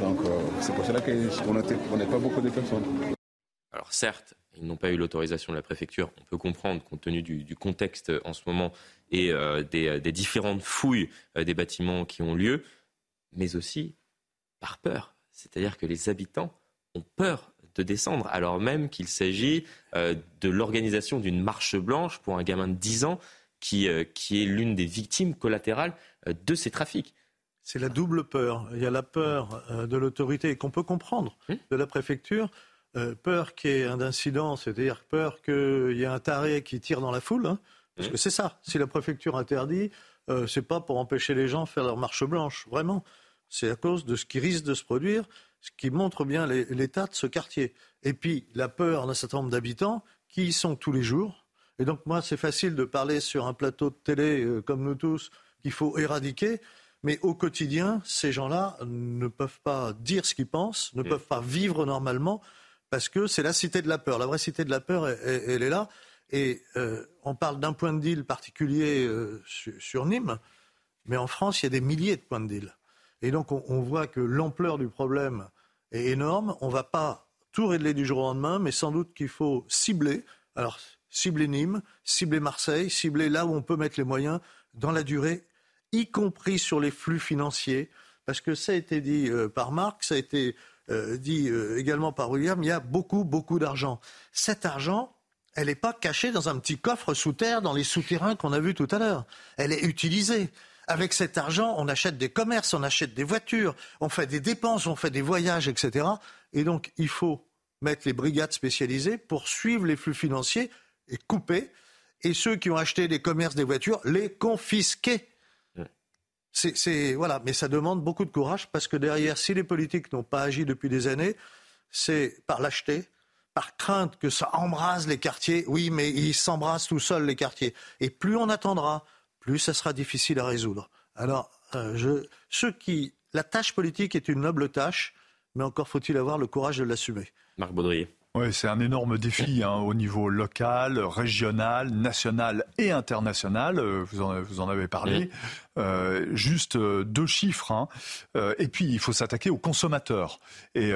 Donc euh, c'est pour cela qu'on n'est pas beaucoup de personnes. Alors certes, ils n'ont pas eu l'autorisation de la préfecture. On peut comprendre compte tenu du, contexte en ce moment et euh, des, différentes fouilles euh, des bâtiments qui ont lieu, mais aussi par peur. C'est-à-dire que les habitants ont peur de descendre, alors même qu'il s'agit euh, de l'organisation d'une marche blanche pour un gamin de 10 ans qui, euh, qui est l'une des victimes collatérales euh, de ces trafics. C'est la double peur. Il y a la peur de l'autorité qu'on peut comprendre, hum de la préfecture, peur qu'il y ait un incident, c'est-à-dire peur qu'il y ait un taré qui tire dans la foule, hein, parce hum que c'est ça. Si la préfecture interdit, c'est pas pour empêcher les gens de faire leur marche blanche, vraiment c'est à cause de ce qui risque de se produire, ce qui montre bien l'état de ce quartier. Et puis la peur d'un certain nombre d'habitants qui y sont tous les jours. Et donc moi, c'est facile de parler sur un plateau de télé euh, comme nous tous qu'il faut éradiquer. Mais au quotidien, ces gens-là ne peuvent pas dire ce qu'ils pensent, ne peuvent pas vivre normalement, parce que c'est la cité de la peur. La vraie cité de la peur, elle, est là. Et euh, on parle d'un point de deal particulier euh, sur, Nîmes, mais en France, il y a des milliers de points de deal. Et donc, on, voit que l'ampleur du problème est énorme. On ne va pas tout régler du jour au lendemain, mais sans doute qu'il faut cibler. Alors, cibler Nîmes, cibler Marseille, cibler là où on peut mettre les moyens dans la durée, y compris sur les flux financiers. Parce que ça a été dit euh, par Marc, ça a été dit également par William, il y a beaucoup, beaucoup d'argent. Cet argent, elle n'est pas cachée dans un petit coffre sous terre, dans les souterrains qu'on a vus tout à l'heure. Elle est utilisée. Avec cet argent, on achète des commerces, on achète des voitures, on fait des dépenses, on fait des voyages, etc. Et donc, il faut mettre les brigades spécialisées pour suivre les flux financiers et couper. Et ceux qui ont acheté des commerces, des voitures, les confisquer. C'est, voilà, mais ça demande beaucoup de courage parce que derrière, si les politiques n'ont pas agi depuis des années, c'est par lâcheté, par crainte que ça embrase les quartiers. Oui, mais ils s'embrasent tout seuls, les quartiers. Et plus on attendra, plus ça sera difficile à résoudre. Alors, euh, ceux qui. La tâche politique est une noble tâche, mais encore faut-il avoir le courage de l'assumer. Marc Baudrier. Oui, c'est un énorme défi hein, au niveau local, régional, national et international. Euh, vous en, vous en avez parlé. Euh, juste euh, deux chiffres. Hein. et puis, il faut s'attaquer aux consommateurs. Et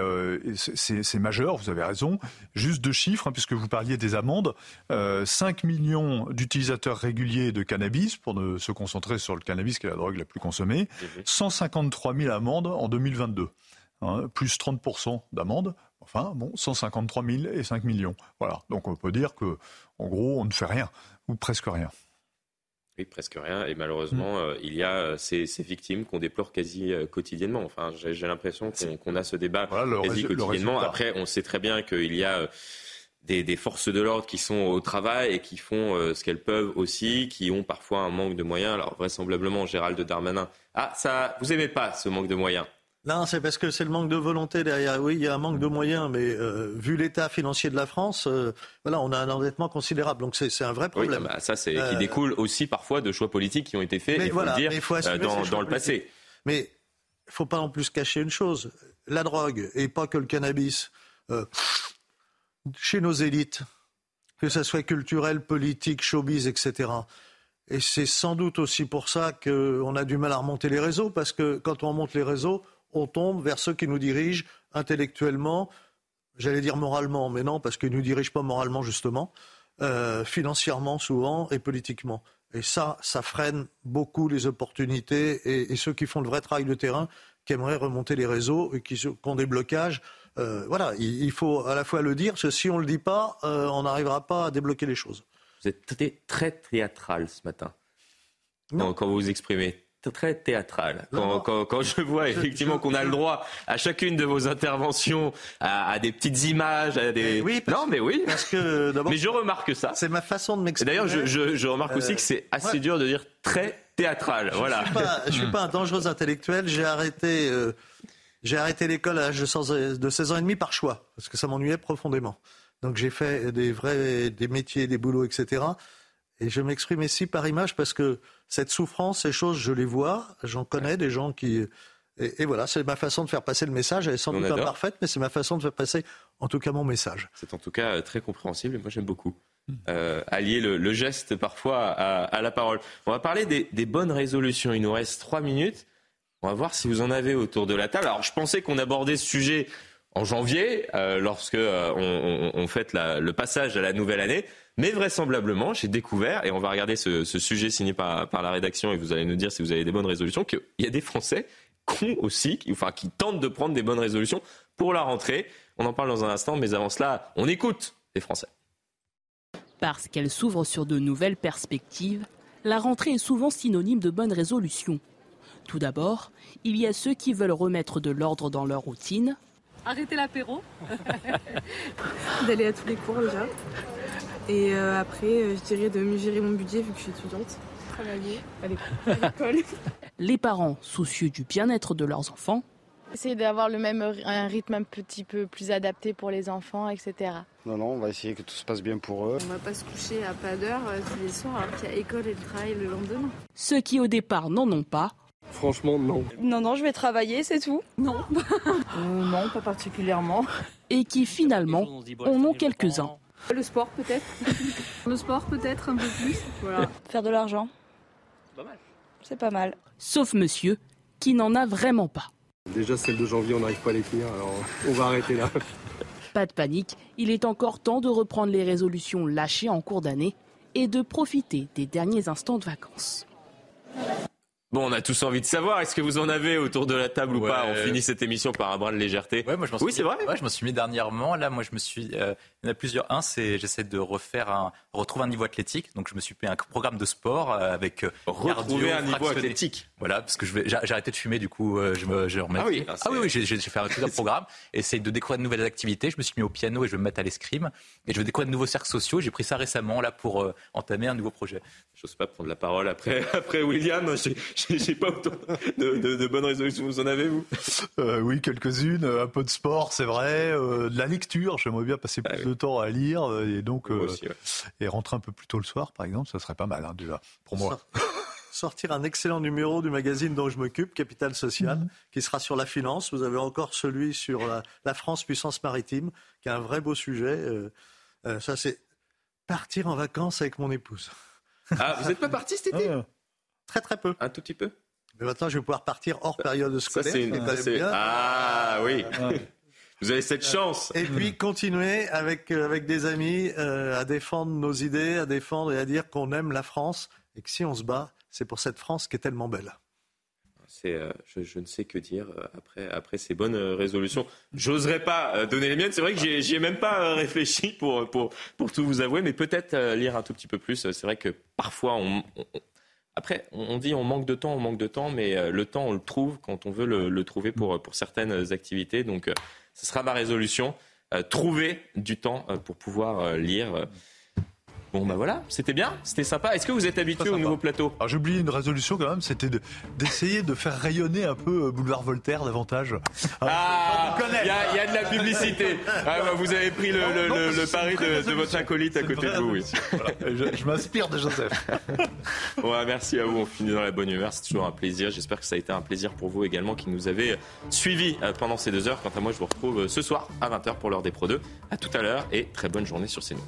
c'est majeur, vous avez raison. Juste deux chiffres, hein, puisque vous parliez des amendes. 5 millions d'utilisateurs réguliers de cannabis, pour ne se concentrer sur le cannabis qui est la drogue la plus consommée. 153 000 amendes en 2022. plus 30% d'amendes Enfin, bon, 153 000 et 5 millions. Voilà. Donc on peut dire que, en gros, on ne fait rien, ou presque rien. Oui, presque rien. Et malheureusement, mm. euh, il y a euh, ces, victimes qu'on déplore quasi euh, quotidiennement. Enfin, j'ai l'impression qu'on a ce débat quasi quotidiennement. Après, on sait très bien qu'il y a des, forces de l'ordre qui sont au travail et qui font ce qu'elles peuvent aussi, qui ont parfois un manque de moyens. Alors vraisemblablement, Gérald Darmanin, ah ça, vous aimez pas ce manque de moyens non, c'est parce que c'est le manque de volonté derrière. Oui, il y a un manque de moyens, mais euh, vu l'état financier de la France, euh, voilà, on a un endettement considérable. Donc c'est un vrai problème. Oui, bah, ça, c'est qui euh, découle aussi parfois de choix politiques qui ont été faits, il faut le dire, dans, le passé. Mais il faut pas en plus cacher une chose la drogue et pas que le cannabis chez nos élites, que ce soit culturel, politique, showbiz, etc. Et c'est sans doute aussi pour ça qu'on a du mal à remonter les réseaux, parce que quand on remonte les réseaux, on tombe vers ceux qui nous dirigent intellectuellement, j'allais dire moralement, mais non, parce qu'ils ne nous dirigent pas moralement, justement, euh, financièrement souvent et politiquement. Et ça, ça freine beaucoup les opportunités et, ceux qui font le vrai travail de terrain, qui aimeraient remonter les réseaux et qui, ont des blocages. Euh, voilà, il, faut à la fois le dire, parce que si on ne le dit pas, euh, on n'arrivera pas à débloquer les choses. Vous êtes très, très théâtral ce matin quand vous vous exprimez très théâtral. Quand, je vois effectivement qu'on a le droit à chacune de vos interventions à, des petites images, à des. Oui, non, mais oui. Parce que Mais je remarque ça. C'est ma façon de m'exprimer. D'ailleurs, je, remarque aussi que c'est assez dur de dire très théâtral. Je voilà. Suis pas, je suis pas un dangereux intellectuel. J'ai arrêté. Euh, j'ai arrêté l'école à l'âge de, de 16 ans et demi par choix, parce que ça m'ennuyait profondément. Donc j'ai fait des vrais des métiers, des boulots, etc. Et je m'exprime ici par image parce que cette souffrance, ces choses, je les vois, j'en connais des gens qui... Et, voilà, c'est ma façon de faire passer le message. Elle est sans doute imparfaite, mais c'est ma façon de faire passer, en tout cas, mon message. C'est en tout cas euh, très compréhensible et moi j'aime beaucoup. Hmm. Euh, allier le, geste parfois à, la parole. On va parler des, bonnes résolutions. Il nous reste trois minutes. On va voir si vous en avez autour de la table. Alors je pensais qu'on abordait ce sujet en janvier, euh, lorsque on, on, fête le passage à la nouvelle année. Mais vraisemblablement, j'ai découvert, et on va regarder ce, sujet signé par, la rédaction, et vous allez nous dire si vous avez des bonnes résolutions, qu'il y a des Français qui aussi, enfin qui tentent de prendre des bonnes résolutions pour la rentrée. On en parle dans un instant, mais avant cela, on écoute les Français. Parce qu'elle s'ouvre sur de nouvelles perspectives, la rentrée est souvent synonyme de bonnes résolutions. Tout d'abord, il y a ceux qui veulent remettre de l'ordre dans leur routine. Arrêter l'apéro. D'aller à tous les cours déjà. Et euh, après, euh, je dirais de mieux gérer mon budget vu que je suis étudiante. Travailler à l'école. Les parents, soucieux du bien-être de leurs enfants, Essayer d'avoir le même un rythme un petit peu plus adapté pour les enfants, etc. Non, non, on va essayer que tout se passe bien pour eux. On va pas se coucher à pas d'heure euh, tous les soirs alors qu'il y a école et le travail le lendemain. Ceux qui au départ n'en ont pas. Franchement, non. Non, non, je vais travailler, c'est tout. Non. non, pas particulièrement. Et qui finalement en ont quelques-uns. Le sport peut-être. le sport peut-être un peu plus. Faire de l'argent. C'est pas mal. Sauf monsieur, qui n'en a vraiment pas. Déjà celle de janvier, on n'arrive pas à les tenir, alors on va arrêter là. Pas de panique, il est encore temps de reprendre les résolutions lâchées en cours d'année et de profiter des derniers instants de vacances. Bon, on a tous envie de savoir, est-ce que vous en avez autour de la table ou pas? On finit cette émission par un brin de légèreté. Ouais, moi, je oui, c'est vrai. Ouais, je m'en suis mis dernièrement. Là, moi, je me suis. Euh, il y en a plusieurs. Un, c'est j'essaie de refaire un, retrouver un niveau athlétique. Donc, je me suis payé un programme de sport euh, avec euh, retrouver un niveau athlétique. Voilà, parce que je vais, j'ai arrêté de fumer, du coup, je me, je remets. Ah oui, ah, oui, oui, j'ai fait un programme. Essayer de découvrir de nouvelles activités. Je me suis mis au piano et je vais me mettre à l'escrime. Et je vais découvrir de nouveaux cercles sociaux. J'ai pris ça récemment là pour entamer un nouveau projet. Je n'ose pas prendre la parole après, après William. J'ai pas autant de, bonnes résolutions. Vous en avez, vous euh, Oui, quelques-unes. Un peu de sport, c'est vrai. Euh, de la lecture. J'aimerais bien passer plus ah de temps à lire. Euh, et donc, et rentrer un peu plus tôt le soir, par exemple, ça serait pas mal, hein, déjà, pour moi. sortir un excellent numéro du magazine dont je m'occupe, Capital Social, mhm. qui sera sur la finance. Vous avez encore celui sur la, France puissance maritime, qui est un vrai beau sujet. ça, c'est partir en vacances avec mon épouse. Ah, vous n'êtes pas parti cet été? Ah. Très très peu. Un tout petit peu mais maintenant, je vais pouvoir partir hors période scolaire. Ça, une... Ah oui. Vous avez cette chance. Et puis continuer avec, euh, avec des amis euh, à défendre nos idées, à défendre et à dire qu'on aime la France et que si on se bat, c'est pour cette France qui est tellement belle. C'est, euh, je, ne sais que dire après, après ces bonnes résolutions. J'oserais pas donner les miennes. C'est vrai que j'y ai, même pas réfléchi pour, pour, pour tout vous avouer, mais peut-être lire un tout petit peu plus. C'est vrai que parfois on, après, on dit on manque de temps, on manque de temps, mais euh, le temps, on le trouve quand on veut le, trouver pour, pour certaines activités. Donc, euh, ce sera ma résolution. Euh, trouver du temps pour pouvoir lire Bon, bah voilà, c'était bien, c'était sympa. Est-ce que vous êtes habitué au nouveau plateau? Alors j'ai oublié une résolution quand même, c'était d'essayer de, faire rayonner un peu euh, Boulevard Voltaire davantage. Ah, il y, a de la publicité. Ah, bah, vous avez pris le, pari de, votre acolyte à côté de vous, oui. Je, m'inspire de Joseph. bon, bah, merci à vous, on finit dans la bonne humeur, c'est toujours un plaisir. J'espère que ça a été un plaisir pour vous également qui nous avez suivis euh, pendant ces deux heures. Quant à moi, je vous retrouve euh, ce soir à 20h pour l'heure des Pro 2. À tout à l'heure et très bonne journée sur CNews.